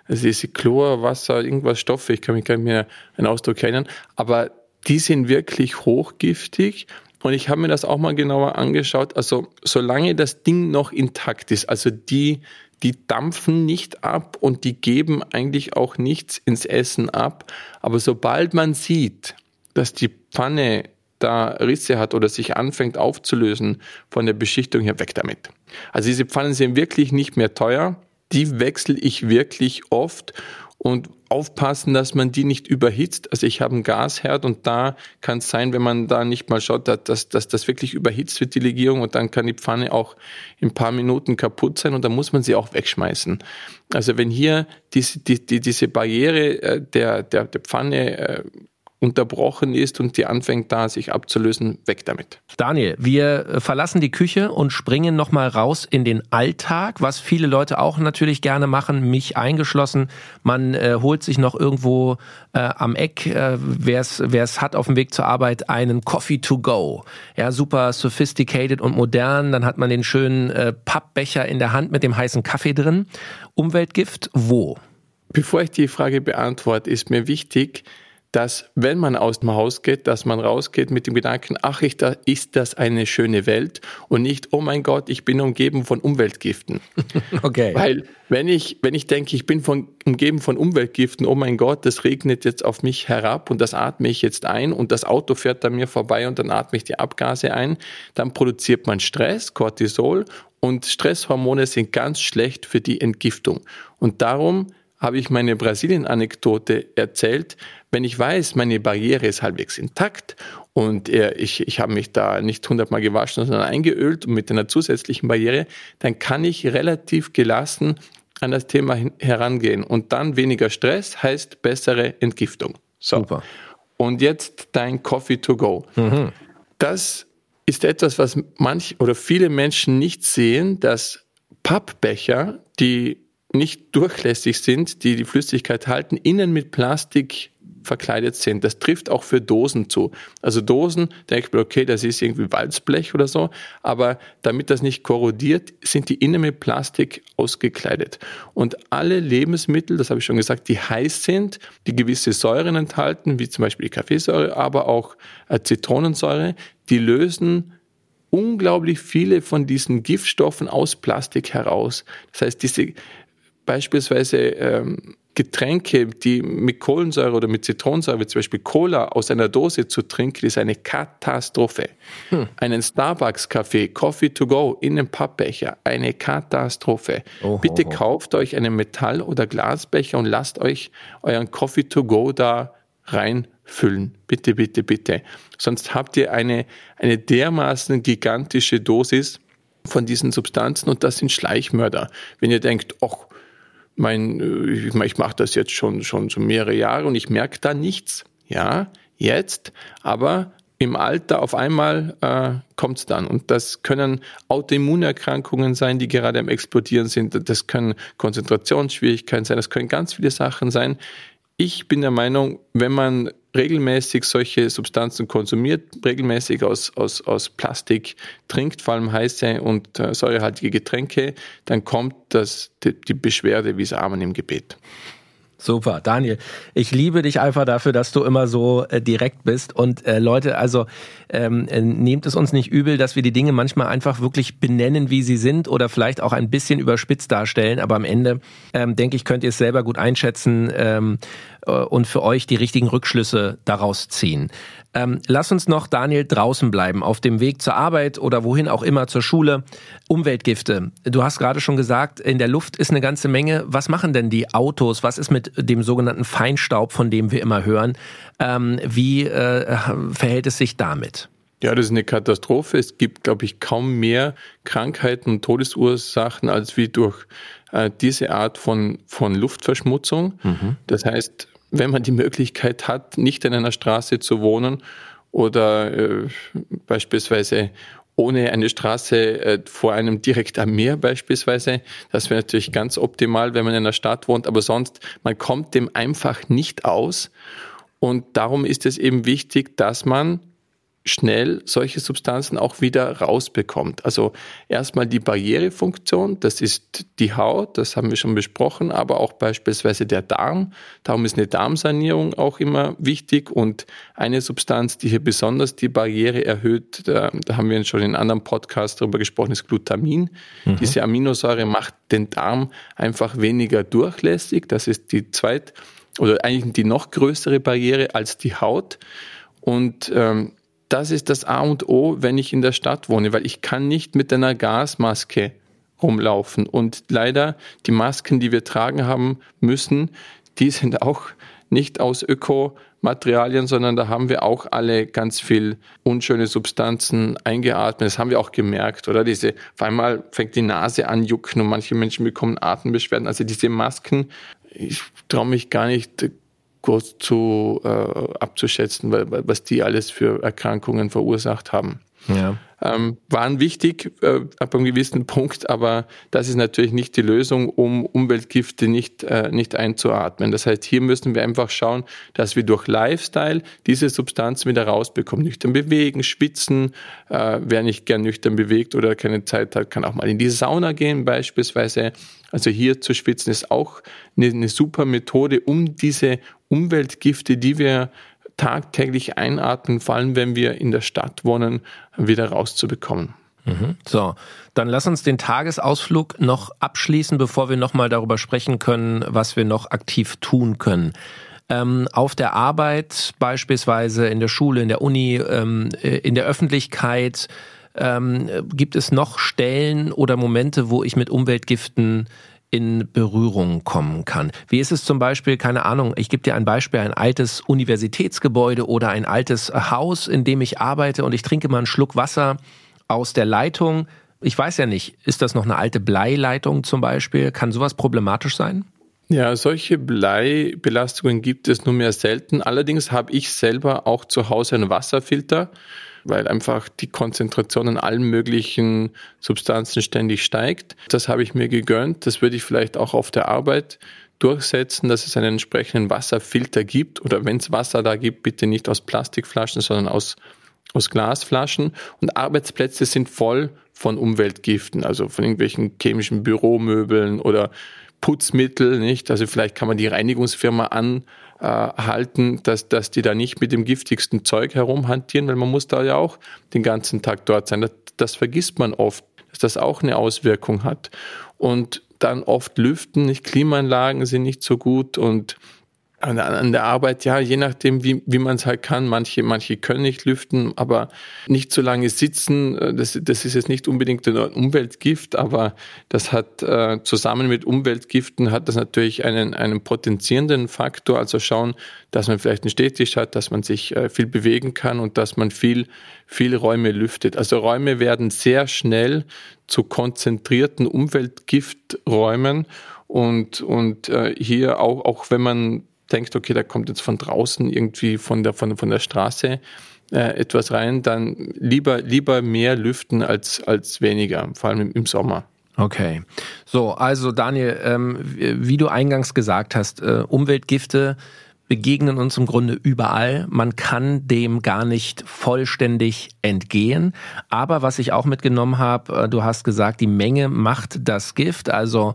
Also diese Chlor, Wasser, irgendwas Stoffe, ich kann mich gar nicht mehr einen Ausdruck erinnern. Aber die sind wirklich hochgiftig. Und ich habe mir das auch mal genauer angeschaut. Also solange das Ding noch intakt ist, also die die dampfen nicht ab und die geben eigentlich auch nichts ins Essen ab. Aber sobald man sieht, dass die Pfanne da Risse hat oder sich anfängt aufzulösen von der Beschichtung her, weg damit. Also diese Pfannen sind wirklich nicht mehr teuer. Die wechsle ich wirklich oft und aufpassen, dass man die nicht überhitzt. Also ich habe einen Gasherd und da kann es sein, wenn man da nicht mal schaut, dass, dass das wirklich überhitzt wird, die Legierung und dann kann die Pfanne auch in ein paar Minuten kaputt sein und dann muss man sie auch wegschmeißen. Also wenn hier diese, die, die, diese Barriere äh, der, der, der Pfanne äh, unterbrochen ist und die anfängt da sich abzulösen, weg damit. Daniel, wir äh, verlassen die Küche und springen nochmal raus in den Alltag, was viele Leute auch natürlich gerne machen, mich eingeschlossen. Man äh, holt sich noch irgendwo äh, am Eck, äh, wer es hat auf dem Weg zur Arbeit, einen Coffee to go. Ja, super sophisticated und modern. Dann hat man den schönen äh, Pappbecher in der Hand mit dem heißen Kaffee drin. Umweltgift, wo? Bevor ich die Frage beantworte, ist mir wichtig, dass wenn man aus dem Haus geht, dass man rausgeht mit dem Gedanken, ach, ich, da ist das eine schöne Welt und nicht, oh mein Gott, ich bin umgeben von Umweltgiften. *laughs* Okay. Weil wenn ich, wenn ich denke, ich bin von, umgeben von Umweltgiften, oh mein Gott, das regnet jetzt auf mich herab und das atme ich jetzt ein und das Auto fährt an mir vorbei und dann atme ich die Abgase ein, dann produziert man Stress, Cortisol und Stresshormone sind ganz schlecht für die Entgiftung. Und darum habe ich meine Brasilien-Anekdote erzählt. Wenn ich weiß, meine Barriere ist halbwegs intakt und ich, ich habe mich da nicht hundertmal gewaschen, sondern eingeölt und mit einer zusätzlichen Barriere, dann kann ich relativ gelassen an das Thema herangehen. Und dann weniger Stress heißt bessere Entgiftung. So. Super. Und jetzt dein Coffee to go. Mhm. Das ist etwas, was manch oder viele Menschen nicht sehen, dass Pappbecher, die nicht durchlässig sind, die die Flüssigkeit halten, innen mit Plastik verkleidet sind. Das trifft auch für Dosen zu. Also Dosen, denke ich okay, das ist irgendwie Walzblech oder so, aber damit das nicht korrodiert, sind die innen mit Plastik ausgekleidet. Und alle Lebensmittel, das habe ich schon gesagt, die heiß sind, die gewisse Säuren enthalten, wie zum Beispiel die Kaffeesäure, aber auch äh, Zitronensäure, die lösen unglaublich viele von diesen Giftstoffen aus Plastik heraus. Das heißt, diese beispielsweise ähm, Getränke, die mit Kohlensäure oder mit Zitronensäure, wie zum Beispiel Cola aus einer Dose zu trinken, ist eine Katastrophe. Hm. Einen Starbucks-Kaffee, Coffee to go in einem Pappbecher, eine Katastrophe. Oh, Bitte oh, oh. kauft euch einen Metall- oder Glasbecher und lasst euch euren Coffee to go da reinfüllen. Bitte, bitte, bitte. Sonst habt ihr eine, eine dermaßen gigantische Dosis von diesen Substanzen und das sind Schleichmörder. Wenn ihr denkt, ach, mein, äh, ich, ich mache das jetzt schon, schon, schon mehrere Jahre und ich merke da nichts. Ja, jetzt, aber im Alter auf einmal äh, kommt es dann. Und das können Autoimmunerkrankungen sein, die gerade am Explodieren sind. Das können Konzentrationsschwierigkeiten sein. Das können ganz viele Sachen sein. Ich bin der Meinung, wenn man regelmäßig solche Substanzen konsumiert, regelmäßig aus, aus, aus Plastik trinkt, vor allem heiße und äh, säurehaltige Getränke, dann kommt das, die, die Beschwerde wie Amen im Gebet. Super, Daniel. Ich liebe dich einfach dafür, dass du immer so äh, direkt bist. Und äh, Leute, also ähm, äh, nehmt es uns nicht übel, dass wir die Dinge manchmal einfach wirklich benennen, wie sie sind oder vielleicht auch ein bisschen überspitzt darstellen. Aber am Ende, ähm, denke ich, könnt ihr es selber gut einschätzen ähm, äh, und für euch die richtigen Rückschlüsse daraus ziehen. Ähm, lass uns noch, Daniel, draußen bleiben, auf dem Weg zur Arbeit oder wohin auch immer, zur Schule. Umweltgifte. Du hast gerade schon gesagt, in der Luft ist eine ganze Menge. Was machen denn die Autos? Was ist mit dem sogenannten Feinstaub, von dem wir immer hören? Ähm, wie äh, verhält es sich damit? Ja, das ist eine Katastrophe. Es gibt, glaube ich, kaum mehr Krankheiten und Todesursachen als wie durch äh, diese Art von, von Luftverschmutzung. Mhm. Das heißt, wenn man die Möglichkeit hat, nicht in einer Straße zu wohnen oder äh, beispielsweise ohne eine Straße äh, vor einem direkt am Meer beispielsweise. Das wäre natürlich ganz optimal, wenn man in einer Stadt wohnt, aber sonst, man kommt dem einfach nicht aus. Und darum ist es eben wichtig, dass man schnell solche Substanzen auch wieder rausbekommt. Also erstmal die Barrierefunktion, das ist die Haut, das haben wir schon besprochen, aber auch beispielsweise der Darm. Darum ist eine Darmsanierung auch immer wichtig und eine Substanz, die hier besonders die Barriere erhöht, da, da haben wir schon in einem anderen Podcast darüber gesprochen, ist Glutamin. Mhm. Diese Aminosäure macht den Darm einfach weniger durchlässig. Das ist die zweit oder eigentlich die noch größere Barriere als die Haut. Und ähm, das ist das A und O, wenn ich in der Stadt wohne, weil ich kann nicht mit einer Gasmaske rumlaufen. Und leider die Masken, die wir tragen haben müssen, die sind auch nicht aus Ökomaterialien, sondern da haben wir auch alle ganz viel unschöne Substanzen eingeatmet. Das haben wir auch gemerkt, oder? Diese, auf einmal fängt die Nase an jucken und manche Menschen bekommen Atembeschwerden. Also diese Masken, ich traue mich gar nicht kurz zu äh, abzuschätzen, was die alles für Erkrankungen verursacht haben. Ja. Ähm, waren wichtig äh, ab einem gewissen Punkt, aber das ist natürlich nicht die Lösung, um Umweltgifte nicht, äh, nicht einzuatmen. Das heißt, hier müssen wir einfach schauen, dass wir durch Lifestyle diese Substanzen wieder rausbekommen. Nüchtern bewegen, schwitzen. Äh, wer nicht gern nüchtern bewegt oder keine Zeit hat, kann auch mal in die Sauna gehen beispielsweise. Also hier zu schwitzen ist auch eine, eine super Methode, um diese Umweltgifte, die wir tagtäglich einatmen, vor allem wenn wir in der Stadt wohnen, wieder rauszubekommen. Mhm. So, dann lass uns den Tagesausflug noch abschließen, bevor wir nochmal darüber sprechen können, was wir noch aktiv tun können. Ähm, auf der Arbeit, beispielsweise in der Schule, in der Uni, ähm, äh, in der Öffentlichkeit, ähm, gibt es noch Stellen oder Momente, wo ich mit Umweltgiften in Berührung kommen kann. Wie ist es zum Beispiel, keine Ahnung, ich gebe dir ein Beispiel, ein altes Universitätsgebäude oder ein altes Haus, in dem ich arbeite und ich trinke mal einen Schluck Wasser aus der Leitung. Ich weiß ja nicht, ist das noch eine alte Bleileitung zum Beispiel? Kann sowas problematisch sein? Ja, solche Bleibelastungen gibt es nur mehr selten. Allerdings habe ich selber auch zu Hause einen Wasserfilter weil einfach die Konzentration an allen möglichen Substanzen ständig steigt. Das habe ich mir gegönnt. Das würde ich vielleicht auch auf der Arbeit durchsetzen, dass es einen entsprechenden Wasserfilter gibt oder wenn es Wasser da gibt, bitte nicht aus Plastikflaschen, sondern aus, aus Glasflaschen. Und Arbeitsplätze sind voll von Umweltgiften, also von irgendwelchen chemischen Büromöbeln oder Putzmittel, nicht? Also vielleicht kann man die Reinigungsfirma an äh, dass, dass die da nicht mit dem giftigsten Zeug herumhantieren, weil man muss da ja auch den ganzen Tag dort sein. Das, das vergisst man oft, dass das auch eine Auswirkung hat. Und dann oft lüften, nicht Klimaanlagen sind nicht so gut und an, an der Arbeit, ja, je nachdem, wie, wie man es halt kann. Manche, manche können nicht lüften, aber nicht so lange sitzen. Äh, das, das ist jetzt nicht unbedingt ein Umweltgift, aber das hat äh, zusammen mit Umweltgiften hat das natürlich einen, einen potenzierenden Faktor. Also schauen, dass man vielleicht einen Stehtisch hat, dass man sich äh, viel bewegen kann und dass man viel, viel Räume lüftet. Also Räume werden sehr schnell zu konzentrierten Umweltgifträumen und, und äh, hier auch, auch wenn man denkt, okay, da kommt jetzt von draußen irgendwie von der, von, von der Straße äh, etwas rein, dann lieber, lieber mehr lüften als, als weniger, vor allem im, Sommer. Okay. So, also Daniel, ähm, wie du eingangs gesagt hast, äh, Umweltgifte begegnen uns im Grunde überall. Man kann dem gar nicht vollständig entgehen. Aber was ich auch mitgenommen habe, äh, du hast gesagt, die Menge macht das Gift. Also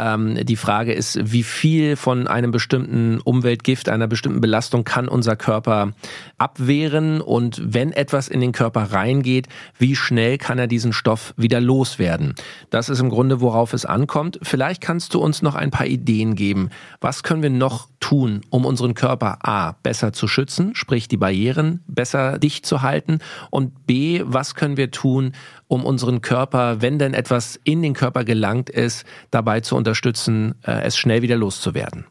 ähm, die Frage ist, wie viel von einem bestimmten Umweltgift, einer bestimmten Belastung kann unser Körper abwehren und wenn etwas in den Körper reingeht, wie schnell kann er diesen Stoff wieder loswerden? Das ist im Grunde, worauf es ankommt. Vielleicht kannst du uns noch ein paar Ideen geben. Was können wir noch tun, um unseren Körper A besser zu schützen, sprich die Barrieren besser dicht zu halten und B, was können wir tun, um unseren Körper, wenn denn etwas in den Körper gelangt ist, dabei zu unterstützen, äh, es schnell wieder loszuwerden.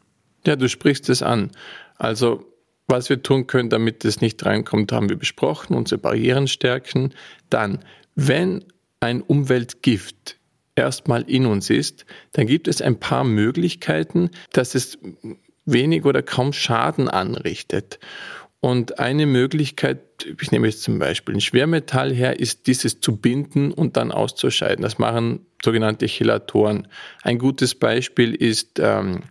Ja, du sprichst es an. Also was wir tun können, damit es nicht reinkommt, haben wir besprochen, unsere Barrieren stärken. Dann, wenn ein Umweltgift erstmal in uns ist, dann gibt es ein paar Möglichkeiten, dass es wenig oder kaum Schaden anrichtet. Und eine Möglichkeit, ich nehme jetzt zum Beispiel ein Schwermetall her, ist dieses zu binden und dann auszuscheiden. Das machen sogenannte Chelatoren. Ein gutes Beispiel ist ähm,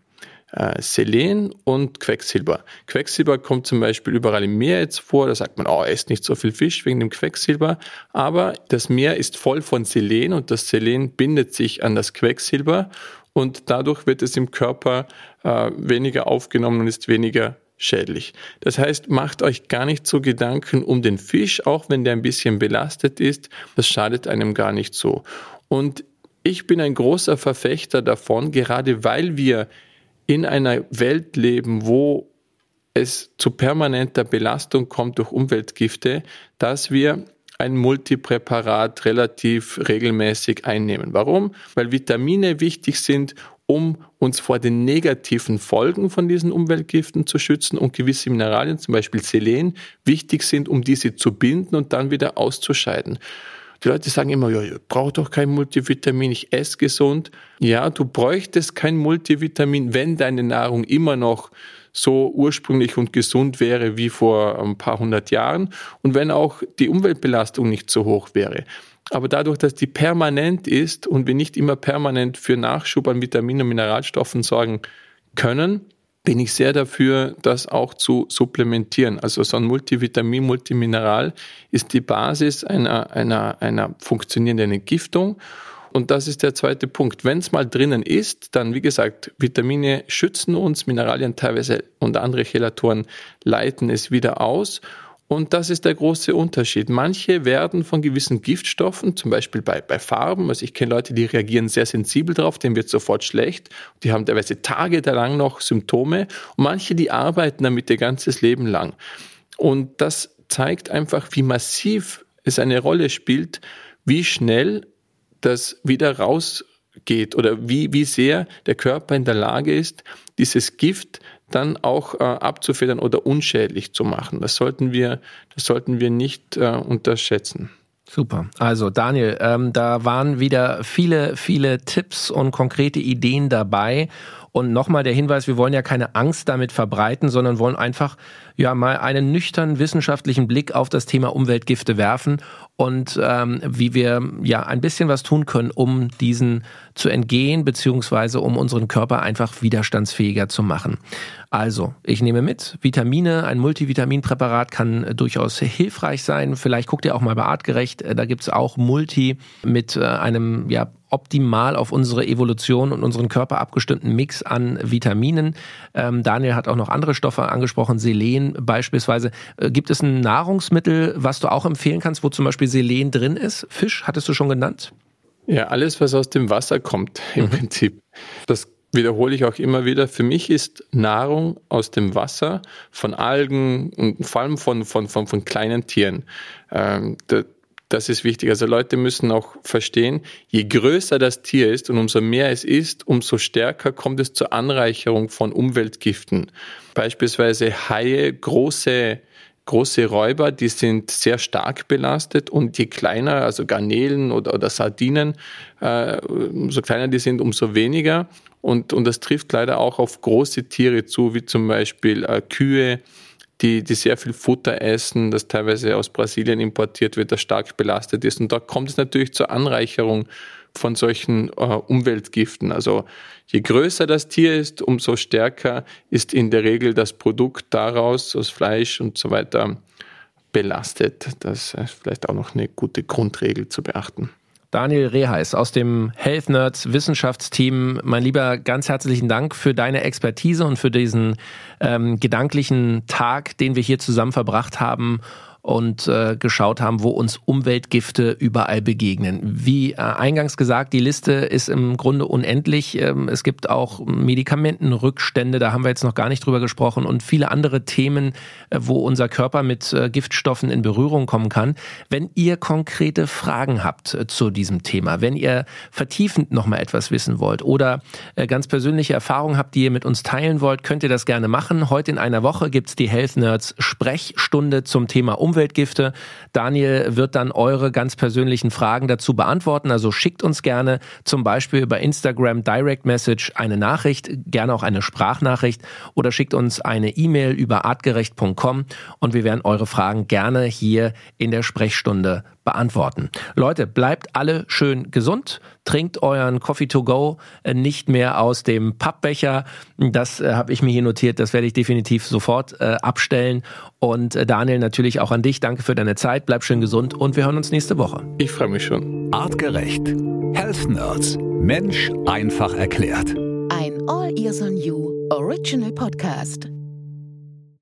äh, Selen und Quecksilber. Quecksilber kommt zum Beispiel überall im Meer jetzt vor. Da sagt man, oh, esst nicht so viel Fisch wegen dem Quecksilber. Aber das Meer ist voll von Selen und das Selen bindet sich an das Quecksilber und dadurch wird es im Körper äh, weniger aufgenommen und ist weniger schädlich. Das heißt, macht euch gar nicht so Gedanken um den Fisch, auch wenn der ein bisschen belastet ist. Das schadet einem gar nicht so. Und ich bin ein großer Verfechter davon, gerade weil wir in einer Welt leben, wo es zu permanenter Belastung kommt durch Umweltgifte, dass wir ein Multipräparat relativ regelmäßig einnehmen. Warum? Weil Vitamine wichtig sind, um uns vor den negativen Folgen von diesen Umweltgiften zu schützen und gewisse Mineralien, zum Beispiel Selen, wichtig sind, um diese zu binden und dann wieder auszuscheiden. Die Leute sagen immer, ja, ich brauche doch kein Multivitamin, ich esse gesund. Ja, du bräuchtest kein Multivitamin, wenn deine Nahrung immer noch so ursprünglich und gesund wäre wie vor ein paar hundert Jahren und wenn auch die Umweltbelastung nicht so hoch wäre. Aber dadurch, dass die permanent ist und wir nicht immer permanent für Nachschub an Vitaminen und Mineralstoffen sorgen können, bin ich sehr dafür, das auch zu supplementieren. Also so ein Multivitamin, Multimineral ist die Basis einer, einer, einer funktionierenden Entgiftung. Und das ist der zweite Punkt. Wenn es mal drinnen ist, dann, wie gesagt, Vitamine schützen uns, Mineralien teilweise und andere Chelatoren leiten es wieder aus. Und das ist der große Unterschied. Manche werden von gewissen Giftstoffen, zum Beispiel bei, bei Farben, also ich kenne Leute, die reagieren sehr sensibel drauf, denen wird sofort schlecht, die haben teilweise tagelang noch Symptome und manche, die arbeiten damit ihr ganzes Leben lang. Und das zeigt einfach, wie massiv es eine Rolle spielt, wie schnell das wieder rausgeht oder wie, wie sehr der Körper in der Lage ist, dieses Gift dann auch äh, abzufedern oder unschädlich zu machen. Das sollten wir, das sollten wir nicht äh, unterschätzen. Super. Also Daniel, ähm, da waren wieder viele, viele Tipps und konkrete Ideen dabei. Und nochmal der Hinweis, wir wollen ja keine Angst damit verbreiten, sondern wollen einfach ja mal einen nüchternen wissenschaftlichen Blick auf das Thema Umweltgifte werfen und ähm, wie wir ja ein bisschen was tun können, um diesen zu entgehen, beziehungsweise um unseren Körper einfach widerstandsfähiger zu machen. Also, ich nehme mit, Vitamine, ein Multivitaminpräparat kann durchaus hilfreich sein. Vielleicht guckt ihr auch mal bei Artgerecht, da gibt's auch Multi mit äh, einem ja, optimal auf unsere Evolution und unseren Körper abgestimmten Mix an Vitaminen. Ähm, Daniel hat auch noch andere Stoffe angesprochen, Selen beispielsweise. Äh, gibt es ein Nahrungsmittel, was du auch empfehlen kannst, wo zum Beispiel Selen drin ist? Fisch, hattest du schon genannt? Ja, alles, was aus dem Wasser kommt, *laughs* im mhm. Prinzip. Das wiederhole ich auch immer wieder. Für mich ist Nahrung aus dem Wasser von Algen und vor allem von, von, von, von kleinen Tieren. Ähm, das ist wichtig. Also Leute müssen auch verstehen, je größer das Tier ist und umso mehr es ist, umso stärker kommt es zur Anreicherung von Umweltgiften. Beispielsweise Haie, große große Räuber, die sind sehr stark belastet und je kleiner, also Garnelen oder, oder Sardinen, äh, umso kleiner die sind, umso weniger. Und, und das trifft leider auch auf große Tiere zu, wie zum Beispiel äh, Kühe, die, die sehr viel Futter essen, das teilweise aus Brasilien importiert wird, das stark belastet ist. Und da kommt es natürlich zur Anreicherung von solchen äh, Umweltgiften. Also je größer das Tier ist, umso stärker ist in der Regel das Produkt daraus, aus Fleisch und so weiter, belastet. Das ist vielleicht auch noch eine gute Grundregel zu beachten. Daniel Reheis aus dem Health Nerds Wissenschaftsteam. Mein Lieber, ganz herzlichen Dank für deine Expertise und für diesen ähm, gedanklichen Tag, den wir hier zusammen verbracht haben und äh, geschaut haben, wo uns Umweltgifte überall begegnen. Wie äh, eingangs gesagt, die Liste ist im Grunde unendlich. Ähm, es gibt auch Medikamentenrückstände, da haben wir jetzt noch gar nicht drüber gesprochen und viele andere Themen, äh, wo unser Körper mit äh, Giftstoffen in Berührung kommen kann. Wenn ihr konkrete Fragen habt äh, zu diesem Thema, wenn ihr vertiefend noch mal etwas wissen wollt oder äh, ganz persönliche Erfahrungen habt, die ihr mit uns teilen wollt, könnt ihr das gerne machen. Heute in einer Woche gibt's die Health Nerds Sprechstunde zum Thema Umwelt Umweltgifte. Daniel wird dann eure ganz persönlichen Fragen dazu beantworten. Also schickt uns gerne zum Beispiel über Instagram Direct Message eine Nachricht, gerne auch eine Sprachnachricht oder schickt uns eine E-Mail über artgerecht.com und wir werden eure Fragen gerne hier in der Sprechstunde beantworten. Leute, bleibt alle schön gesund, trinkt euren Coffee to go äh, nicht mehr aus dem Pappbecher. Das äh, habe ich mir hier notiert, das werde ich definitiv sofort äh, abstellen. Und äh, Daniel, natürlich auch an dich. Danke für deine Zeit, bleib schön gesund und wir hören uns nächste Woche. Ich freue mich schon. Artgerecht. Health Nerds. Mensch einfach erklärt. Ein All Ears on You Original Podcast.